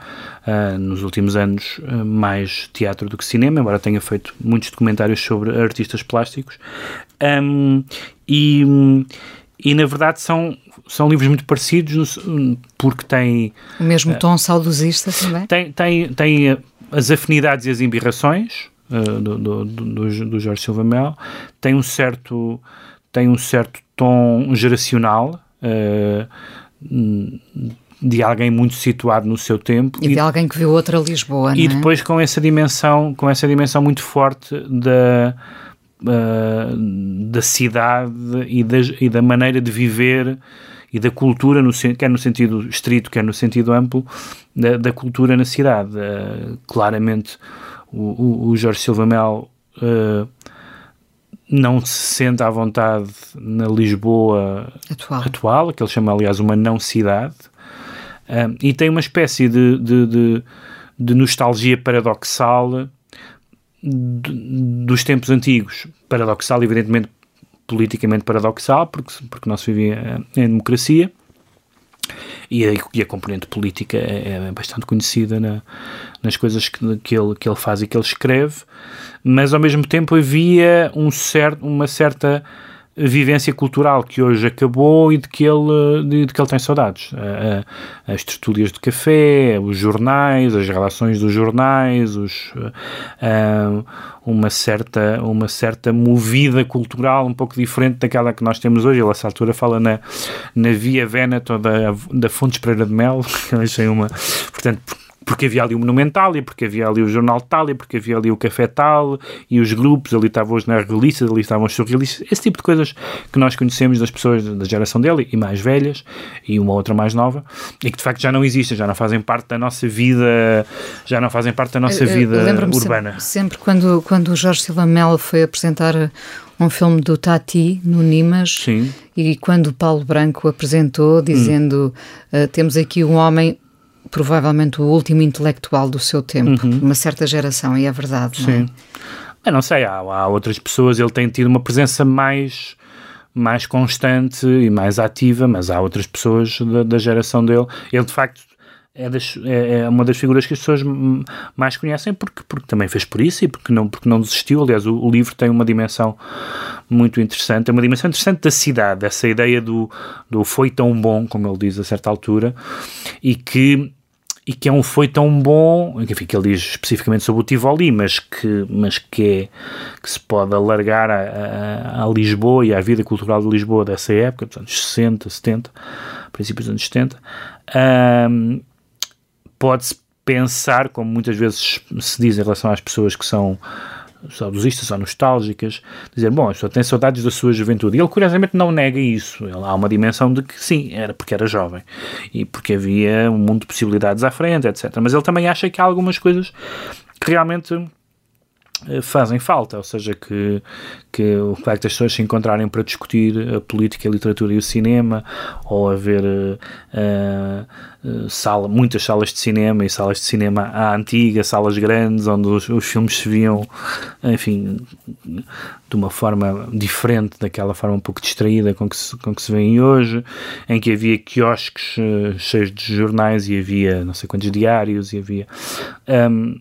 uh, nos últimos anos mais teatro do que cinema, embora tenha feito muitos documentários sobre artistas plásticos. Um, e, e na verdade são, são livros muito parecidos porque têm... O mesmo tom saudosista também? Tem, tem, tem as afinidades e as embirrações, uh, do, do, do, do, Jorge Silva Mel, tem um certo, tem um certo tom geracional, uh, de alguém muito situado no seu tempo e, e de alguém que viu outra Lisboa e é? depois com essa dimensão com essa dimensão muito forte da uh, da cidade e da, e da maneira de viver e da cultura, no, quer no sentido estrito, quer no sentido amplo, da, da cultura na cidade. Uh, claramente, o, o, Jorge Silva Mel uh, não se sente à vontade na Lisboa atual, atual que ele chama, aliás, uma não-cidade, uh, e tem uma espécie de, de, de, de nostalgia paradoxal dos tempos antigos. Paradoxal, evidentemente, politicamente paradoxal, porque, porque não se vivia em democracia. E a, e a componente política é, é bastante conhecida na, nas coisas que, que, ele, que ele faz e que ele escreve, mas ao mesmo tempo havia um certo, uma certa vivência cultural que hoje acabou e de que ele, de, de que ele tem saudades. as tertúlias de café, os jornais, as relações dos jornais, os, uh, uma, certa, uma certa movida cultural um pouco diferente daquela que nós temos hoje. Ele, a essa altura, fala na, na Via Veneto da, da Fontes Pereira de Mel, <laughs> que eu achei uma. Portanto, porque havia ali o Monumental, e porque havia ali o Jornal Tal, e porque havia ali o Café Tal, e os grupos, ali estavam os neorrealistas, ali estavam os surrealistas, esse tipo de coisas que nós conhecemos das pessoas da geração dele, e mais velhas, e uma outra mais nova, e que de facto já não existem, já não fazem parte da nossa vida, já não fazem parte da nossa vida urbana. Sempre, sempre quando, quando o Jorge Silva Melo foi apresentar um filme do Tati no Nimas Sim. e quando o Paulo Branco apresentou dizendo hum. uh, temos aqui um homem provavelmente o último intelectual do seu tempo, uhum. uma certa geração, e é verdade, Sim. não é? Eu não sei, há, há, outras pessoas, ele tem tido uma presença mais mais constante e mais ativa, mas há outras pessoas da, da geração dele. Ele, de facto, é, das, é, é, uma das figuras que as pessoas mais conhecem porque, porque também fez por isso e porque não, porque não desistiu. Aliás, o, o livro tem uma dimensão muito interessante, é uma dimensão interessante da cidade, essa ideia do, do foi tão bom, como ele diz a certa altura, e que e que é um foi tão bom, enfim, que ele diz especificamente sobre o Tivoli, mas que, mas que, é, que se pode alargar a, a, a, Lisboa e à vida cultural de Lisboa dessa época, dos anos 60, 70, princípios dos anos 70, um, pode-se pensar, como muitas vezes se diz em relação às pessoas que são saudosistas ou nostálgicas, dizer, bom, a pessoa tem saudades da sua juventude. E ele, curiosamente, não nega isso. Ele, há uma dimensão de que, sim, era porque era jovem e porque havia um mundo de possibilidades à frente, etc. Mas ele também acha que há algumas coisas que realmente fazem falta, ou seja, que, que o facto das pessoas se encontrarem para discutir a política, a literatura e o cinema, ou haver uh, uh, sala, muitas salas de cinema e salas de cinema à antiga, salas grandes, onde os, os, filmes se viam, enfim, de uma forma diferente daquela forma um pouco distraída com que se, com que se vêem hoje, em que havia quiosques cheios de jornais e havia não sei quantos diários e havia... Um,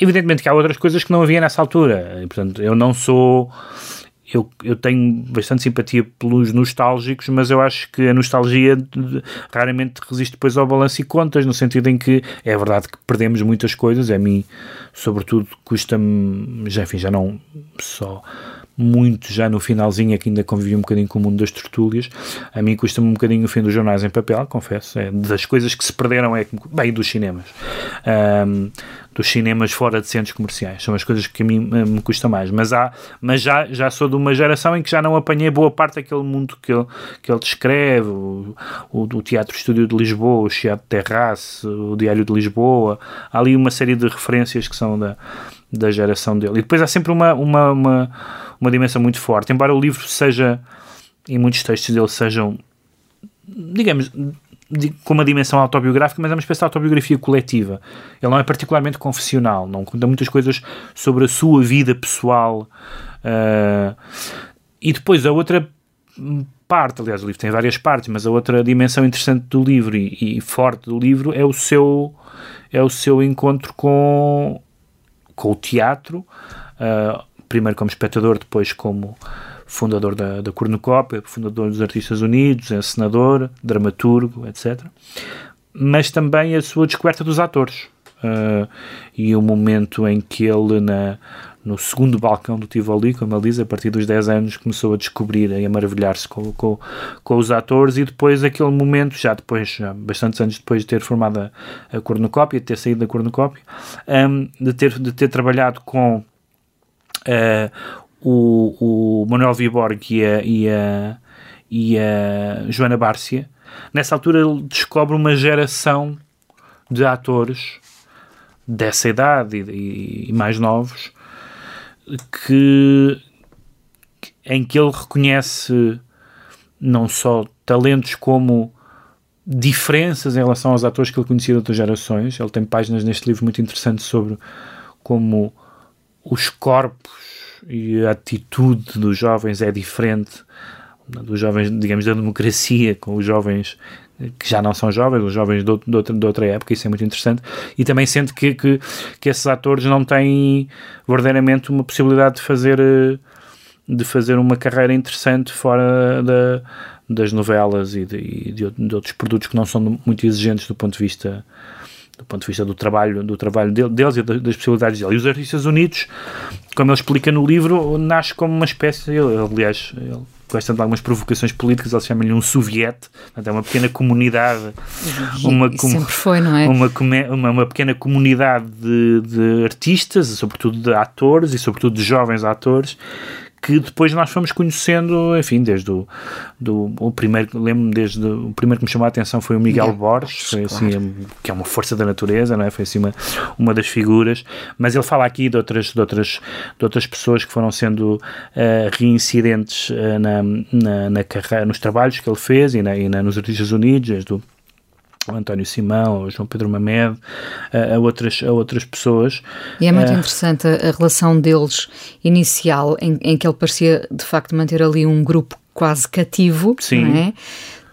Evidentemente que há outras coisas que não havia nessa altura. E, portanto, eu não sou. Eu, eu tenho bastante simpatia pelos nostálgicos, mas eu acho que a nostalgia raramente resiste depois ao balanço e contas, no sentido em que é verdade que perdemos muitas coisas. A mim, sobretudo, custa-me. Já, enfim, já não só muito já no finalzinho, é que ainda convivi um bocadinho com o mundo das tertúlias. A mim custa-me um bocadinho o fim dos jornais em papel, confesso. É das coisas que se perderam, é bem dos cinemas. Um, dos cinemas fora de centros comerciais. São as coisas que a mim eh, me custa mais. Mas, há, mas já, já sou de uma geração em que já não apanhei boa parte daquele mundo que ele, que ele descreve, o, o, o Teatro Estúdio de Lisboa, o Teatro Terrace, o Diário de Lisboa. Há ali uma série de referências que são da, da geração dele. E depois há sempre uma, uma, uma, uma dimensão muito forte. Embora o livro seja, e muitos textos dele sejam, digamos, com uma dimensão autobiográfica, mas é uma espécie de autobiografia coletiva. Ele não é particularmente confessional, não conta muitas coisas sobre a sua vida pessoal. Uh, e depois a outra parte, aliás, o livro tem várias partes, mas a outra dimensão interessante do livro e, e forte do livro é o seu é o seu encontro com com o teatro, uh, primeiro como espectador, depois como fundador da, da Cornucópia, fundador dos Artistas Unidos, encenador, dramaturgo, etc. Mas também a sua descoberta dos atores. Uh, e o momento em que ele, na, no segundo balcão do Tivoli, como ele diz, a partir dos 10 anos, começou a descobrir e a maravilhar-se com, com, com, os atores, e depois aquele momento, já depois, já bastantes anos depois de ter formado a, a Cornucópia, de ter saído da Cornucópia, um, de, ter, de ter trabalhado com o, o Manuel Viborg e a, e a, e a Joana Bárcia, nessa altura ele descobre uma geração de atores dessa idade e, e mais novos que em que ele reconhece não só talentos como diferenças em relação aos atores que ele conhecia de outras gerações. Ele tem páginas neste livro muito interessantes sobre como os corpos e a atitude dos jovens é diferente dos jovens, digamos, da democracia com os jovens que já não são jovens, os jovens de, outra, de outra época, isso é muito interessante, e também sente que, que, que esses atores não têm verdadeiramente uma possibilidade de fazer, de fazer uma carreira interessante fora da, das novelas e, de, e de, de, outros produtos que não são muito exigentes do ponto de vista do ponto de vista do trabalho, do trabalho deles e das possibilidades deles. E os Artistas Unidos, como ele explica no livro, nasce como uma espécie, ele, aliás, ele gosta de algumas provocações políticas, ele chama-lhe um soviete, é uma pequena comunidade. Uma, com, sempre foi, não é? Uma, uma, uma pequena comunidade de, de artistas, sobretudo de atores e sobretudo de jovens atores, que depois nós fomos conhecendo, enfim, desde o, do, o primeiro, lembro-me desde o primeiro que me chamou a atenção foi o Miguel Borges, foi assim, claro. que é uma força da natureza, não é? Foi assim uma, uma das figuras, mas ele fala aqui de outras, de outras, de outras pessoas que foram sendo uh, reincidentes uh, na, na, na, carreira, nos trabalhos que ele fez e, na, e na, nos Artistas Unidos, desde o António Simão, o João Pedro Mamed, a, a, outras, a outras pessoas. E é muito uh, interessante a, a, relação deles inicial, em, em, que ele parecia de facto manter ali um grupo quase cativo, sim. não é?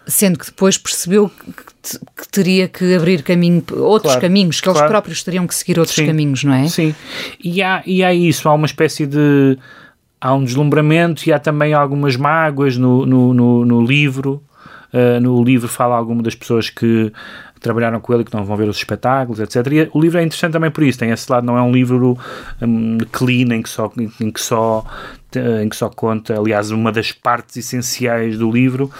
Sendo que depois percebeu que, que teria que abrir caminho, outros claro, caminhos, que claro. eles próprios teriam que seguir outros sim, caminhos, não é? Sim, e há, e há isso, há uma espécie de. Há um deslumbramento e há também algumas mágoas no, no, no, no livro Uh, no livro fala alguma das pessoas que trabalharam com ele e que não vão ver os espetáculos, etc. E o livro é interessante também por isso, tem esse lado, não é um livro um, clean em que só, em que só em que só conta, aliás, uma das partes essenciais do livro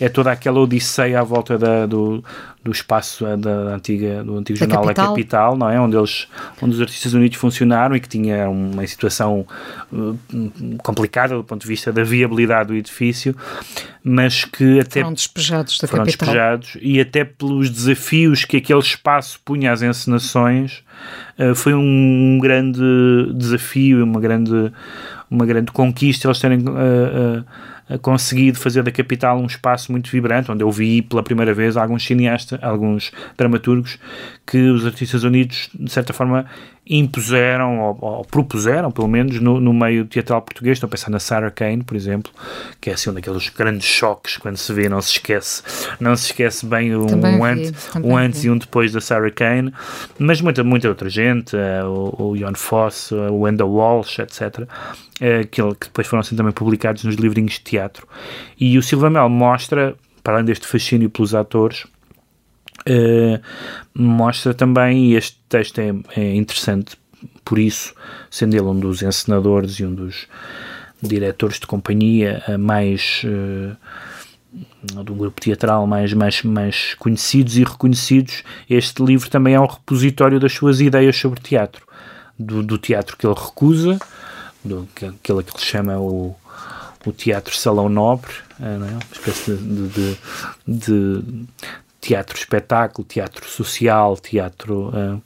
é toda aquela odisseia à volta da, do, do espaço da, da antiga, do antigo jornal capital. A Capital, não é? Onde, eles, onde os artistas unidos funcionaram e que tinha uma situação uh, complicada do ponto de vista da viabilidade do edifício, mas que até foram despejados da foram capital. despejados e até pelos desafios que aquele espaço punha às encenações, foi um grande desafio, uma grande uma grande conquista eles terem uh, uh, conseguido fazer da capital um espaço muito vibrante, onde eu vi pela primeira vez alguns cineastas, alguns dramaturgos que os Artistas Unidos, de certa forma, impuseram ou, ou propuseram, pelo menos, no, no, meio teatral português. Estou a pensar na Sarah Kane, por exemplo, que é assim um daqueles grandes choques quando se vê, não se esquece, não se esquece bem um, um antes, um antes e um depois da Sarah Kane, mas muita, muita outra gente, uh, o, o Ian Foss, uh, o Wendell Walsh, etc., que, que depois foram assim também publicados nos livrinhos de teatro. E o Silva Mel mostra, para além deste fascínio pelos atores, Uh, mostra também, e este texto é, é, interessante por isso, sendo ele um dos encenadores e um dos diretores de companhia uh, mais uh, do grupo teatral mais, mais, mais conhecidos e reconhecidos, este livro também é um repositório das suas ideias sobre teatro, do, do teatro que ele recusa, do, que, aquele que ele chama o, o teatro salão nobre, é? uma espécie de, de, de teatro espetáculo, teatro social, teatro, uh,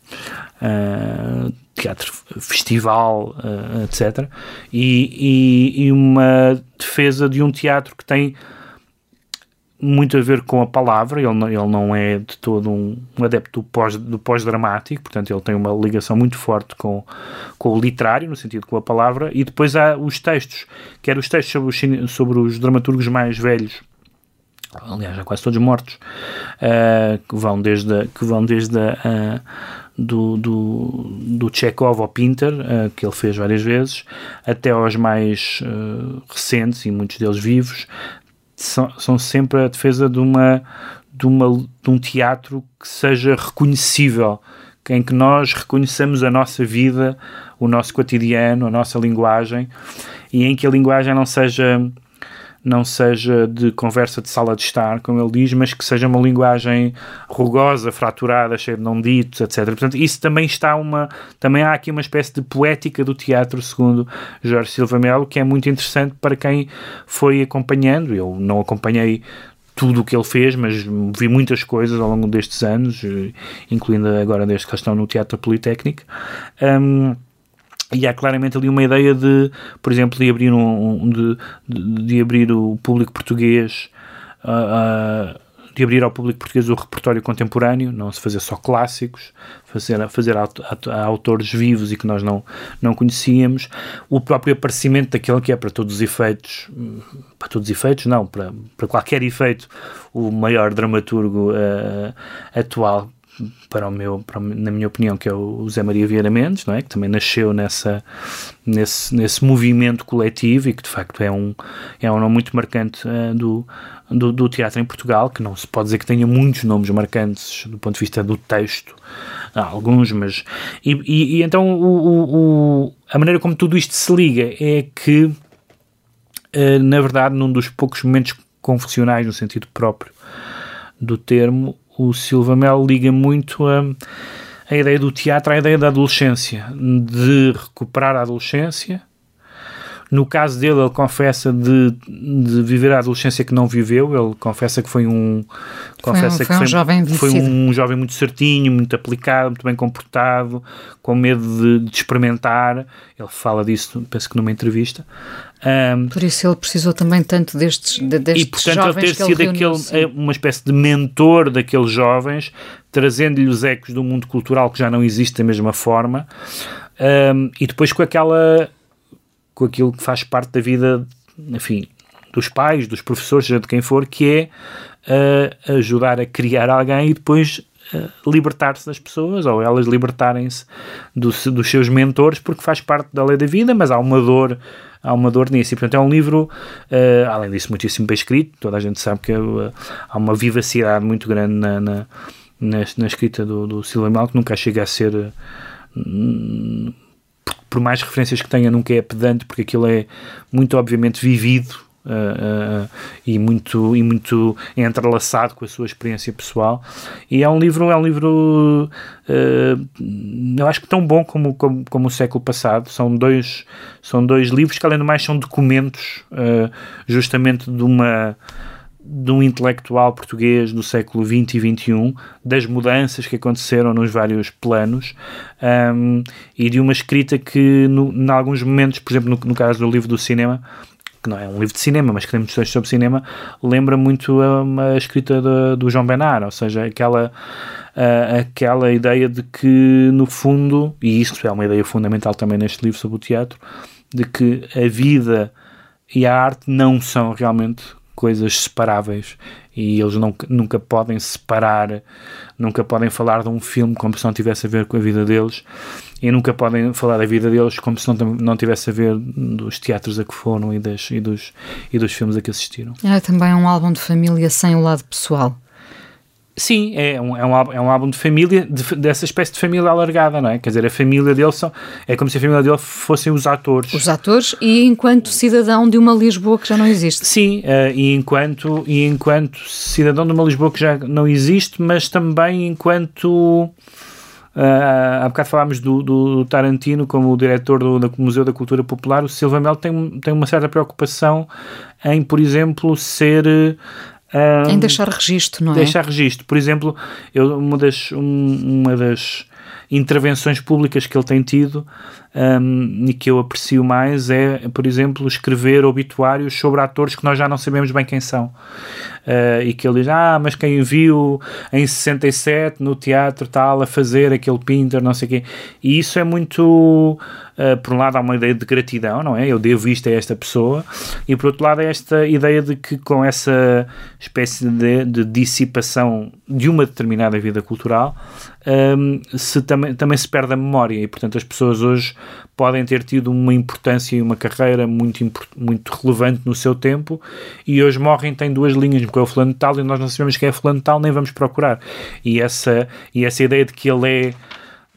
uh, teatro festival, uh, etc. E, e, e, uma defesa de um teatro que tem muito a ver com a palavra, ele não, ele não é de todo um, um adepto do, pós, do pós-dramático, portanto ele tem uma ligação muito forte com, com o literário, no sentido com a palavra, e depois há os textos, quer os textos sobre os, sobre os dramaturgos mais velhos, aliás, já quase todos mortos, uh, que vão desde, que vão desde a, uh, do, do, do Chekhov ao Pinter, uh, que ele fez várias vezes, até aos mais recentes, e muitos deles vivos, são, são sempre a defesa de, uma, de, uma, de um teatro que seja reconhecível, em que nós reconheçamos a nossa vida, o nosso cotidiano, a nossa linguagem, e em que a linguagem não seja não seja de conversa de sala de estar, como ele diz, mas que seja uma linguagem rugosa, fraturada, cheia de não ditos, etc. Portanto, isso também está uma, também há aqui uma espécie de poética do teatro, segundo Jorge Silva Melo, que é muito interessante para quem foi acompanhando. Eu não acompanhei tudo o que ele fez, mas vi muitas coisas ao longo destes anos, incluindo agora desde que estão no Teatro Politécnico. Um, e há claramente ali uma ideia de, por exemplo, de abrir, um, de, de, abrir o público português, uh, uh, de abrir ao público português o repertório contemporâneo, não se fazer só clássicos, fazer, fazer autores vivos e que nós não, não conhecíamos, o próprio aparecimento daquele que é para todos os efeitos, para todos os efeitos, não, para, para qualquer efeito, o maior dramaturgo uh, atual para o meu, para, na minha opinião, que é o Zé Maria Vieira Mendes, não é? que também nasceu nessa, nesse, nesse movimento coletivo e que de facto é um, é um nome muito marcante uh, do, do, do, teatro em Portugal, que não se pode dizer que tenha muitos nomes marcantes do ponto de vista do texto, há alguns, mas. E, e, e então o, o, a maneira como tudo isto se liga é que, uh, na verdade, num dos poucos momentos confessionais, no sentido próprio do termo, o Silva Mel liga muito a, a ideia do teatro à ideia da adolescência, de recuperar a adolescência. No caso dele, ele confessa de, de viver a adolescência que não viveu. Ele confessa que foi um, confessa foi um, foi que um foi, jovem foi um jovem muito certinho, muito aplicado, muito bem comportado, com medo de, de experimentar. Ele fala disso, penso que numa entrevista. Um, Por isso ele precisou também tanto destes, de, destes e portanto ele jovens ter ele sido reuniu, aquele, uma espécie de mentor daqueles jovens, trazendo-lhe os ecos do mundo cultural que já não existe da mesma forma, um, e depois com aquela com aquilo que faz parte da vida, enfim, dos pais, dos professores, seja de quem for, que é uh, ajudar a criar alguém e depois uh, libertar-se das pessoas ou elas libertarem-se do, dos seus mentores porque faz parte da lei da vida, mas há uma dor há uma dor nisso. E, portanto, é um livro, uh, além disso, muitíssimo bem escrito. Toda a gente sabe que uh, há uma vivacidade muito grande na, na, na, na escrita do, do Silva Mal, que nunca chega a ser. Uh, por mais referências que tenha, nunca é pedante, porque aquilo é muito obviamente vivido Uh, uh, e muito e muito entrelaçado com a sua experiência pessoal. E é um livro é um livro uh, eu acho que tão bom como, como, como o século passado. São dois são dois livros que além do mais são documentos justamente de uma de um intelectual português do século XX e XXI, das mudanças que aconteceram nos vários planos um, e de uma escrita que, em alguns momentos, por exemplo, no, no caso do livro do cinema, que não é um livro de cinema, mas que tem muitos textos sobre cinema, lembra muito a, escrita do João Benar, ou seja, aquela, uh, aquela ideia de que, no fundo, e isso é uma ideia fundamental também neste livro sobre o teatro, de que a vida e a arte não são realmente coisas separáveis e eles não, nunca podem separar, nunca podem falar de um filme como se não tivesse a ver com a vida deles e nunca podem falar da vida deles como se não, não tivesse a ver dos teatros a que foram e, das, e, dos, e dos filmes a que assistiram. É também um álbum de família sem o lado pessoal. Sim, é um, é um, álbum, é um álbum de família, de, dessa espécie de família alargada, não é? Quer dizer, a família dele são, é como se a família dele fossem os atores. Os atores e enquanto cidadão de uma Lisboa que já não existe. Sim, uh, e, enquanto, e enquanto cidadão de uma Lisboa que já não existe, mas também enquanto. Uh, há bocado falámos do, do, Tarantino como o diretor do, do, Museu da Cultura Popular. O Silva Mel tem, tem uma certa preocupação em, por exemplo, ser um, em deixar registro, não é? Deixar registro. Por exemplo, eu, uma das. Um, uma das intervenções públicas que ele tem tido um, e que eu aprecio mais é, por exemplo, escrever obituários sobre atores que nós já não sabemos bem quem são. Uh, e que ele diz, ah, mas quem viu em 67 no teatro tal a fazer aquele Pinter, não sei o quê. E isso é muito Uh, por um lado há uma ideia de gratidão, não é? Eu devo isto a esta pessoa, e por outro lado é esta ideia de que com essa espécie de, de dissipação de uma determinada vida cultural, um, se também, também se perde a memória, e portanto as pessoas hoje podem ter tido uma importância e uma carreira muito, muito relevante no seu tempo, e hoje morrem, têm duas linhas, porque é o fulano tal, e nós não sabemos quem é fulano tal, nem vamos procurar. E essa, e essa ideia de que ele é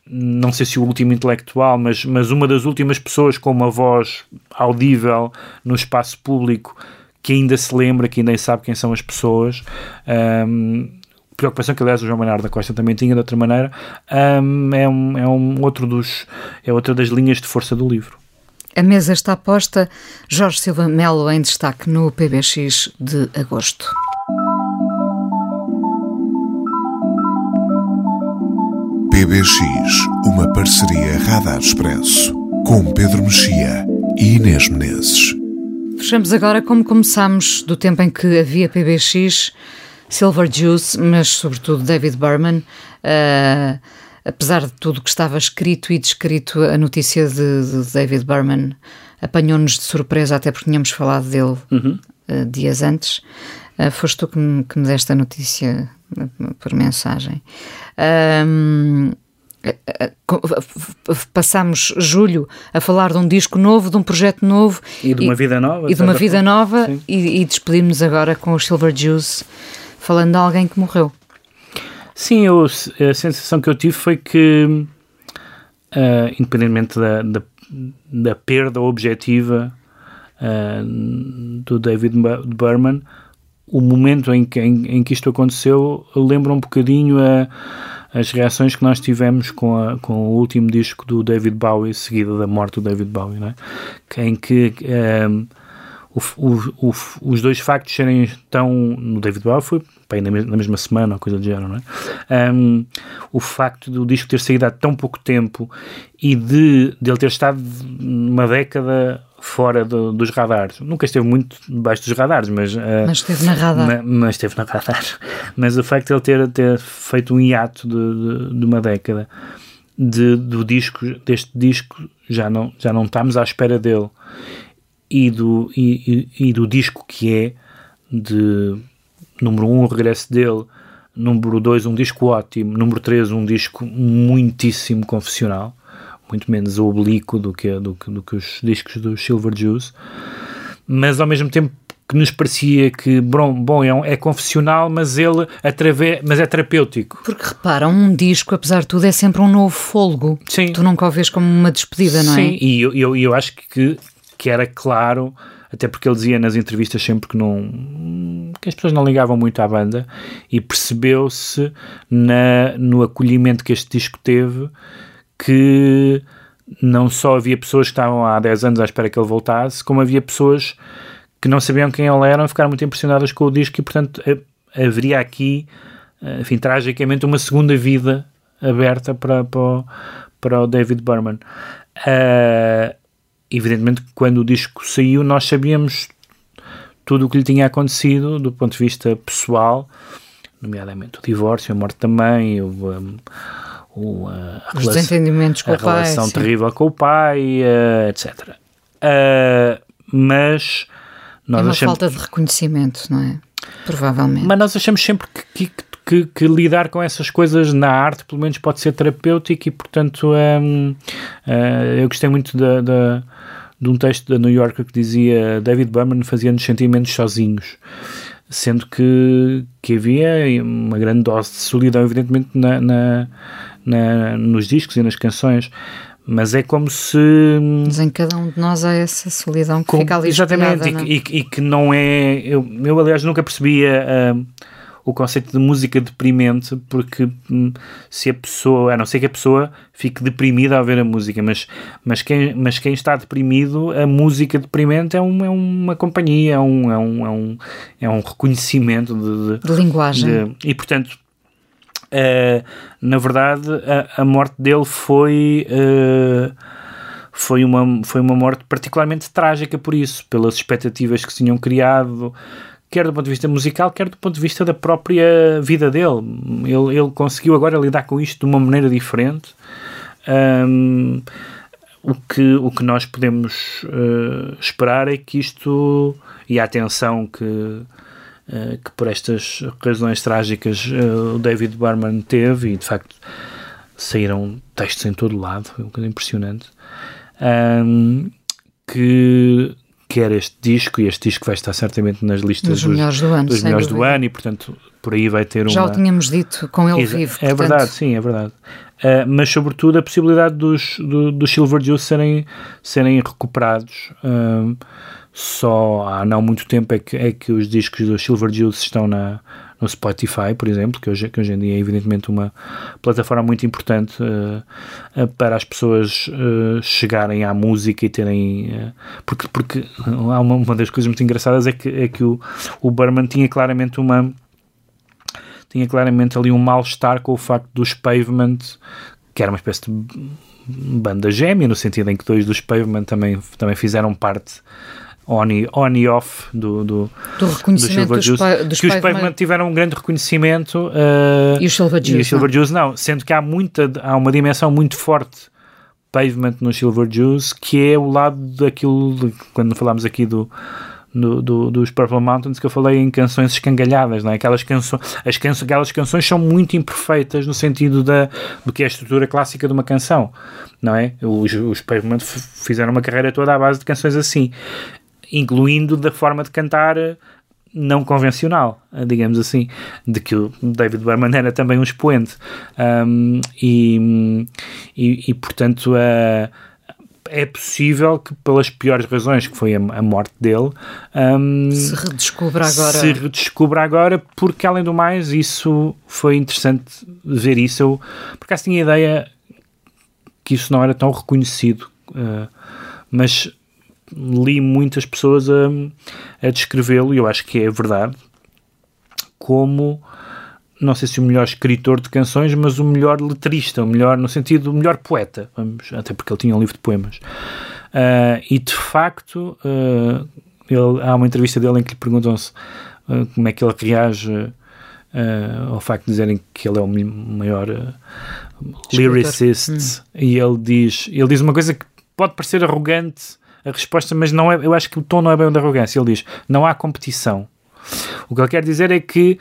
não sei se o último intelectual, mas, mas uma das últimas pessoas com uma voz audível no espaço público que ainda se lembra, que ainda sabe quem são as pessoas. Um, preocupação que aliás o João Maynard da Costa também tinha de outra maneira um, é, um, é um outro dos é outra das linhas de força do livro. A mesa está posta. Jorge Silva Melo em destaque no PBX de agosto. PBX, uma parceria Radar Expresso, com Pedro Mexia e Inês Menezes. Fechamos agora como começámos, do tempo em que havia PBX, Silver Juice, mas sobretudo David Berman. Uh, apesar de tudo que estava escrito e descrito, a notícia de, de David Berman apanhou-nos de surpresa, até porque tínhamos falado dele uhum. uh, dias antes. Uh, foste tu que me, que me deste a notícia por mensagem. Um, passamos julho a falar de um disco novo, de um projeto novo e de uma e, vida nova e de uma vida nova e, e despedimos agora com os Silver Juice falando de alguém que morreu. Sim, eu, a sensação que eu tive foi que, uh, independentemente da, da, da, perda objetiva uh, do David Berman, o momento em que, em, em que isto aconteceu lembra um bocadinho a, as reações que nós tivemos com, a, com o último disco do David Bowie, seguida da morte do David Bowie, né? em que ehm, o, o, o, os dois factos serem tão. No David Bowie foi bem, na, mesma, na mesma semana, ou coisa do género, não é? Um, o facto do disco ter saído há tão pouco tempo e de, de ele ter estado uma década fora do, dos radares. Nunca esteve muito debaixo dos radares, mas... Uh, mas esteve na radar. Ma, mas esteve na radar. Mas o facto de ele ter, ter feito um hiato de, de, de uma década de, do disco, deste disco, já não, já não estamos à espera dele. E do, e, e, e do disco que é de número 1, um, o regresso dele, número 2, um disco ótimo, número 3, um disco muitíssimo confessional muito menos oblíquo do que, do, que, do que os discos dos Silver Juice, mas ao mesmo tempo que nos parecia que, bom, bom é, um, é confessional, mas ele através, mas é terapêutico. Porque repara, um disco, apesar de tudo, é sempre um novo fôlego. Sim. Tu nunca o vês como uma despedida, não é? Sim, e eu, eu, eu acho que, que era claro, até porque ele dizia nas entrevistas sempre que não que as pessoas não ligavam muito à banda e percebeu-se no acolhimento que este disco teve que não só havia pessoas que estavam há 10 anos à espera que ele voltasse, como havia pessoas que não sabiam quem ele era e ficaram muito impressionadas com o disco e, portanto, haveria aqui, enfim, tragicamente, uma segunda vida aberta para, para, o, para o David Berman. Uh, evidentemente, quando o disco saiu, nós sabíamos tudo o que lhe tinha acontecido do ponto de vista pessoal, nomeadamente o divórcio, a morte da mãe, o, o, a, Os desentendimentos com a o pai. A relação terrível com o pai, uh, etc. Uh, mas nós é uma achamos... falta de reconhecimento, não é? Provavelmente. Mas nós achamos sempre que, que, que, que, lidar com essas coisas na arte, pelo menos, pode ser terapêutico e, portanto, um, uh, eh, eu gostei muito da, da, de um texto da New Yorker que dizia David Berman fazia-nos sentimentos sozinhos sendo que, que havia uma grande dose de solidão, evidentemente, na, na, na, nos discos e nas canções, mas é como se. Mas em cada um de nós há essa solidão que com, fica ali Exatamente, e, e, e, que não é. Eu, eu aliás, nunca percebia. Uh, o conceito de música deprimente, porque hum, se a pessoa, a não ser que a pessoa fique deprimida ao ver a música, mas, mas, quem, mas quem está deprimido, a música deprimente é, um, é uma companhia, é um, é um, é um, é um reconhecimento de, de, de linguagem. De, e portanto, Uh, na verdade, a, a, morte dele foi, uh, foi, uma, foi uma morte particularmente trágica por isso, pelas expectativas que se tinham criado, quer do ponto de vista musical, quer do ponto de vista da própria vida dele. Ele, ele conseguiu agora lidar com isto de uma maneira diferente. Um, o que, o que nós podemos uh, esperar é que isto e a atenção que, uh, que por estas razões trágicas uh, o David Barman teve, e de facto saíram textos em todo lado, foi um bocadinho impressionante, um, que quer este disco, e este disco vai estar certamente nas listas dos, melhores do ano, dos melhores do ano e portanto por aí vai ter Já uma... o tínhamos dito com ele vivo. É portanto... verdade, sim, é verdade. Uh, mas sobretudo a possibilidade dos, do, dos Silver Juice serem, serem recuperados. Uh, só há não muito tempo é que, é que os discos dos Silver Juice estão na, no Spotify, por exemplo, que hoje, que hoje em dia é evidentemente uma plataforma muito importante uh, para as pessoas uh, chegarem à música e terem. Uh, porque, porque há uma, uma das coisas muito engraçadas é que, é que o, o Burman tinha claramente uma tinha claramente ali um mal-estar com o facto dos Pavement, que era uma espécie de banda gêmea, no sentido em que dois dos Pavement também, também fizeram parte on e, on e off do, do, do reconhecimento do dos, Juice, dos que os Pavement tiveram um grande reconhecimento uh, e os Silver Juice, e os Silver não. Juice não, sendo que há, muita, há uma dimensão muito forte Pavement no Silver Juice que é o lado daquilo, de, quando falámos aqui do do, do, dos Purple Mountains que eu falei em canções escangalhadas, não é? Aquelas, canções, as canções, aquelas canções são muito imperfeitas no sentido da, do que é a estrutura clássica de uma canção, não é? Os, os Pavement fizeram uma carreira toda à base de canções assim, incluindo da forma de cantar não convencional, digamos assim, de que o David Berman era também um expoente. Um, e, e, e, portanto, a é possível que, pelas piores razões, que foi a, a morte dele, um, se redescubra agora. Se redescubra agora, porque além do mais, isso foi interessante ver isso. Eu, por acaso, tinha a ideia que isso não era tão reconhecido, uh, mas li muitas pessoas a, a descrevê-lo, e eu acho que é verdade, como não sei se o melhor escritor de canções, mas o melhor letrista, o melhor, no sentido, o melhor poeta, vamos, até porque ele tinha um livro de poemas. Uh, e de facto, uh, ele, há uma entrevista dele em que lhe perguntam-se uh, como é que ele reage ao facto de dizerem que ele é o maior lyricist, hum. e ele diz, ele diz uma coisa que pode parecer arrogante a resposta, mas não é, eu acho que o tom não é bem de arrogância. Ele diz: não há competição. O que ele quer dizer é que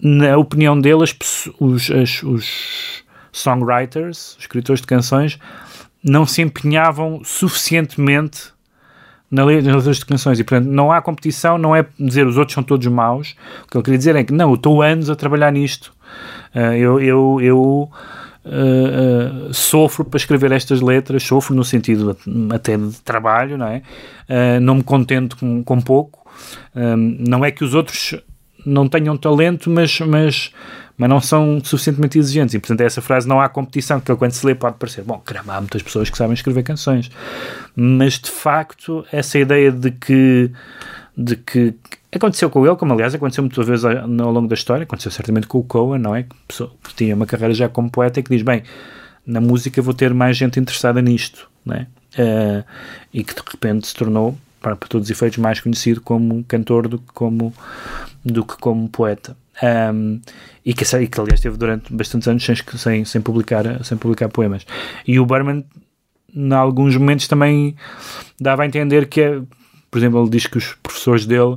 na opinião dele, os, os, os songwriters, os escritores de canções, não se empenhavam suficientemente na letra de canções e portanto não há competição, não é dizer os outros são todos maus. O que ele queria dizer é que não, eu estou anos a trabalhar nisto. Uh, eu eu, eu uh, uh, sofro para escrever estas letras, sofro no sentido até de trabalho, não é? não me contento com, com pouco. não é que os outros não tenham talento, mas, mas, mas não são suficientemente exigentes. E, portanto, essa frase não há competição, que quando se lê pode parecer, bom, caramba, há muitas pessoas que sabem escrever canções. Mas, de facto, essa ideia de que, de que aconteceu com ele, como aliás aconteceu muitas vezes ao longo da história, aconteceu certamente com o Cohen, não é? Que tinha uma carreira já como poeta e que diz, bem, na música vou ter mais gente interessada nisto, não é? Uh, e que de repente se tornou para, para todos os efeitos, mais conhecido como cantor do que como, do que como poeta. Um, e, que, e que aliás teve durante bastantes anos sem, sem, sem, publicar, sem publicar poemas. E o Berman, em alguns momentos, também dava a entender que, é, por exemplo, ele diz que os professores dele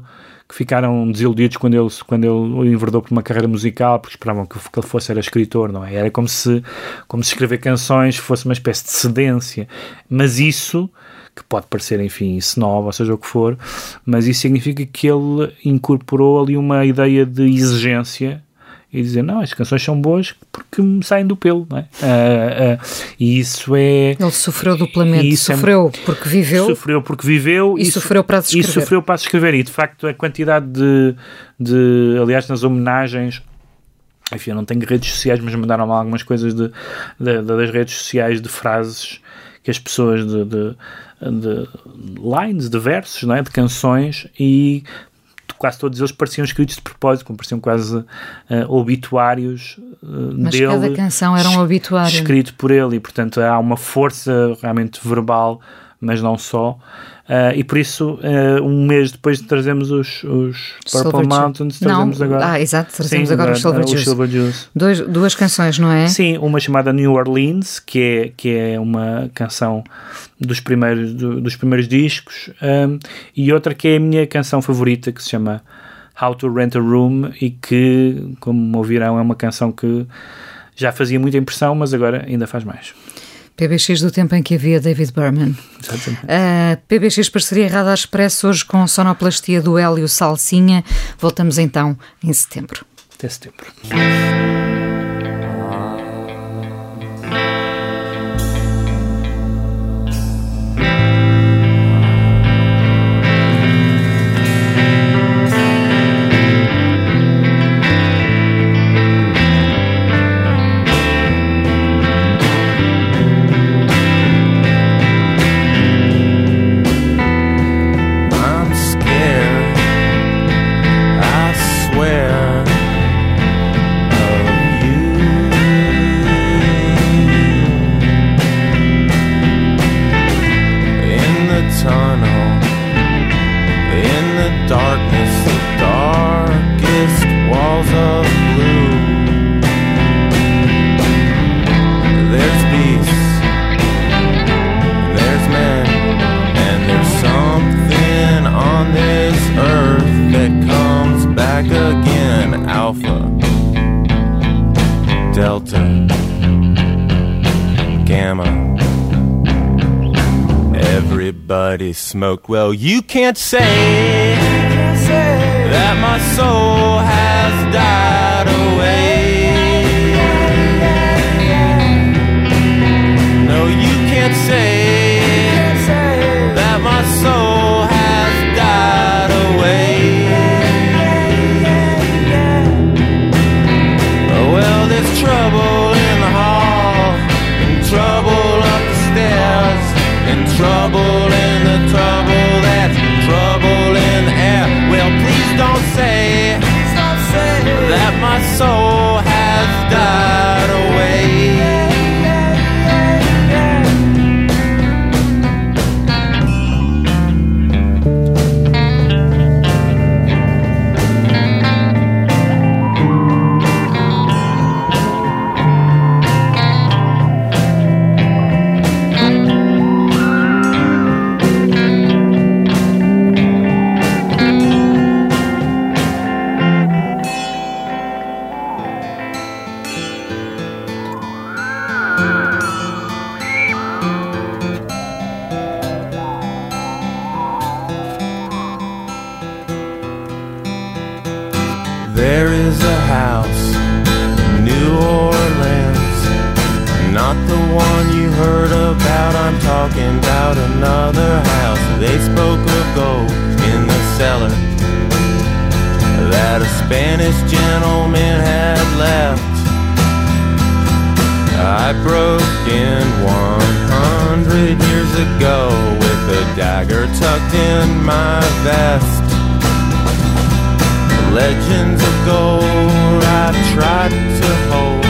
que ficaram desiludidos quando ele, quando ele enverdou por uma carreira musical, porque esperavam que, ele fosse era escritor, não é? Era como se, como se escrever canções fosse uma espécie de cedência. Mas isso que pode parecer, enfim, snob, ou seja o que for, mas isso significa que ele incorporou ali uma ideia de exigência e dizer, não, as canções são boas porque me saem do pelo, não é? Uh, uh, e isso é... Ele sofreu duplamente, sofreu é, porque viveu... Sofreu porque viveu... E, e sofreu para se escrever. E sofreu para se escrever. E, de facto, a quantidade de... de aliás, nas homenagens enfim, eu não tenho redes sociais, mas mandaram-me algumas coisas de, de, das redes sociais de frases que as pessoas de, de, de lines, de versos, não é? de canções e quase todos eles pareciam escritos de propósito, como pareciam quase uh, obituários uh, Mas dele. cada canção era um obituário. Escrito por ele, e portanto há uma força realmente verbal, mas não só. Uh, e por isso, uh, um mês depois de trazemos os, os Purple Silver Mountains, trazemos não. agora. Ah, exato, trazemos Sim, agora os Silver Juice. Silver Juice. Dois, duas canções, não é? Sim, uma chamada New Orleans, que é, que é uma canção dos primeiros, do- dos primeiros discos, um, e outra que é a minha canção favorita, que se chama How to Rent a Room, e que, como ouvirão, é uma canção que já fazia muita impressão, mas agora ainda faz mais. PBX do tempo em que havia David Berman. Exatamente. A PBX parceria Radar Expresso hoje com sonoplastia do Hélio Salsinha. Voltamos então em setembro. Até setembro. Smoked. Well, you can't say that my soul dagger tucked in my vest legends of gold I tried to hold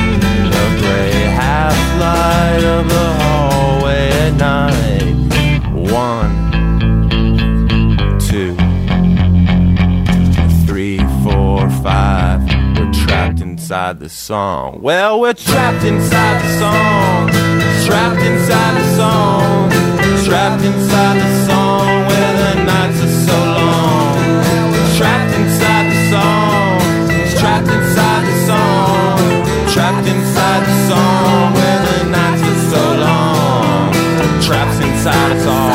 the gray half light of the hallway at night. One, two, three, four, five. We're trapped inside the song. Well, we're trapped inside the song. Trapped inside the song. Trapped inside the song where the nights are so long. Trapped inside the song. Trapped inside the song. Trapped inside the song where the nights are so long. Traps inside us all.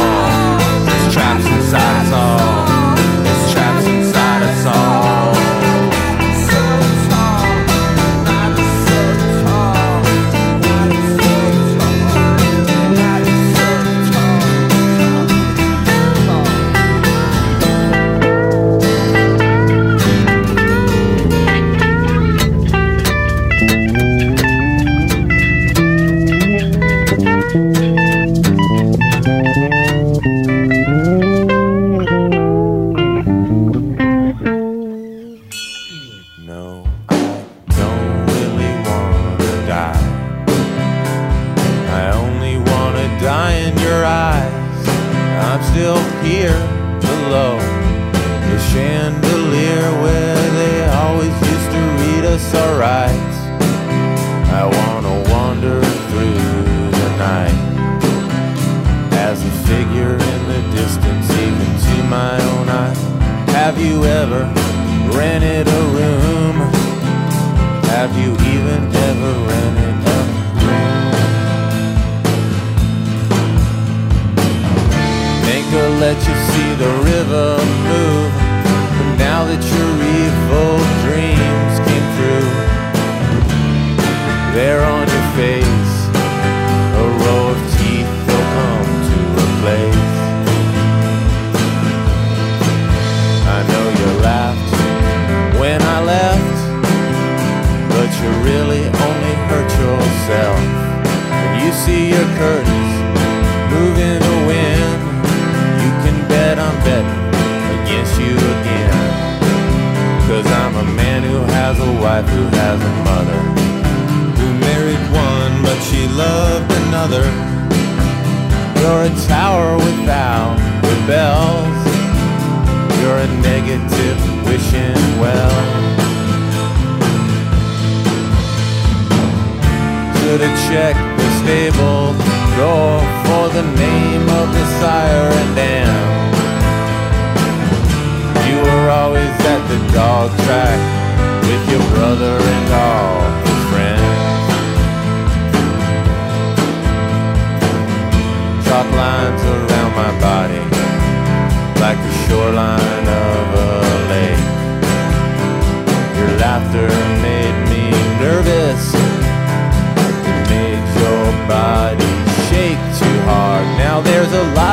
Should've the stable. Door for the name of the sire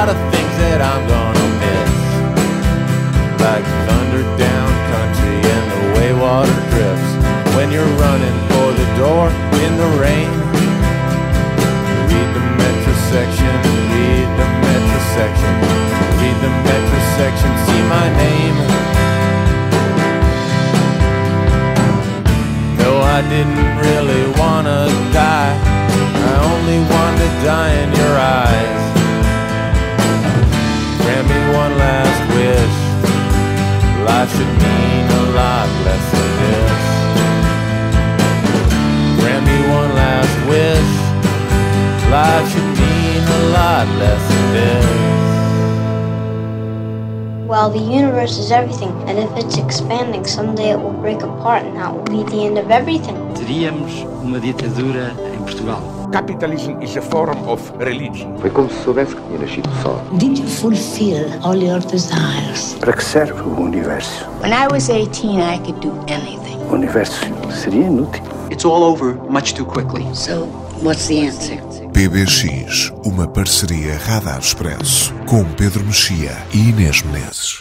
lot of things that I'm gonna miss. Like thunder down country and the way water drips. When you're running for the door in the rain. Read the metro section, read the metro section. Read the metro section, see my name. No, I didn't really wanna die. I only wanted to die in your eyes. Life should mean a lot less than this. Grant me one last wish. Life should mean a lot less than this. Well, the universe is everything, and if it's expanding, someday it will break apart, and that will be the end of everything. Teríamos uma ditadura em Portugal. Capitalism is a form of religion. Foi como se soubesse que tinha nascido só. Did you fulfill all your desires? Para que serve o universo? When I was 18, I could do anything. O universo seria inútil. It's all over much too quickly. So, what's the answer? PBX, uma parceria Radar Expresso com Pedro Mexia e Inês Menezes.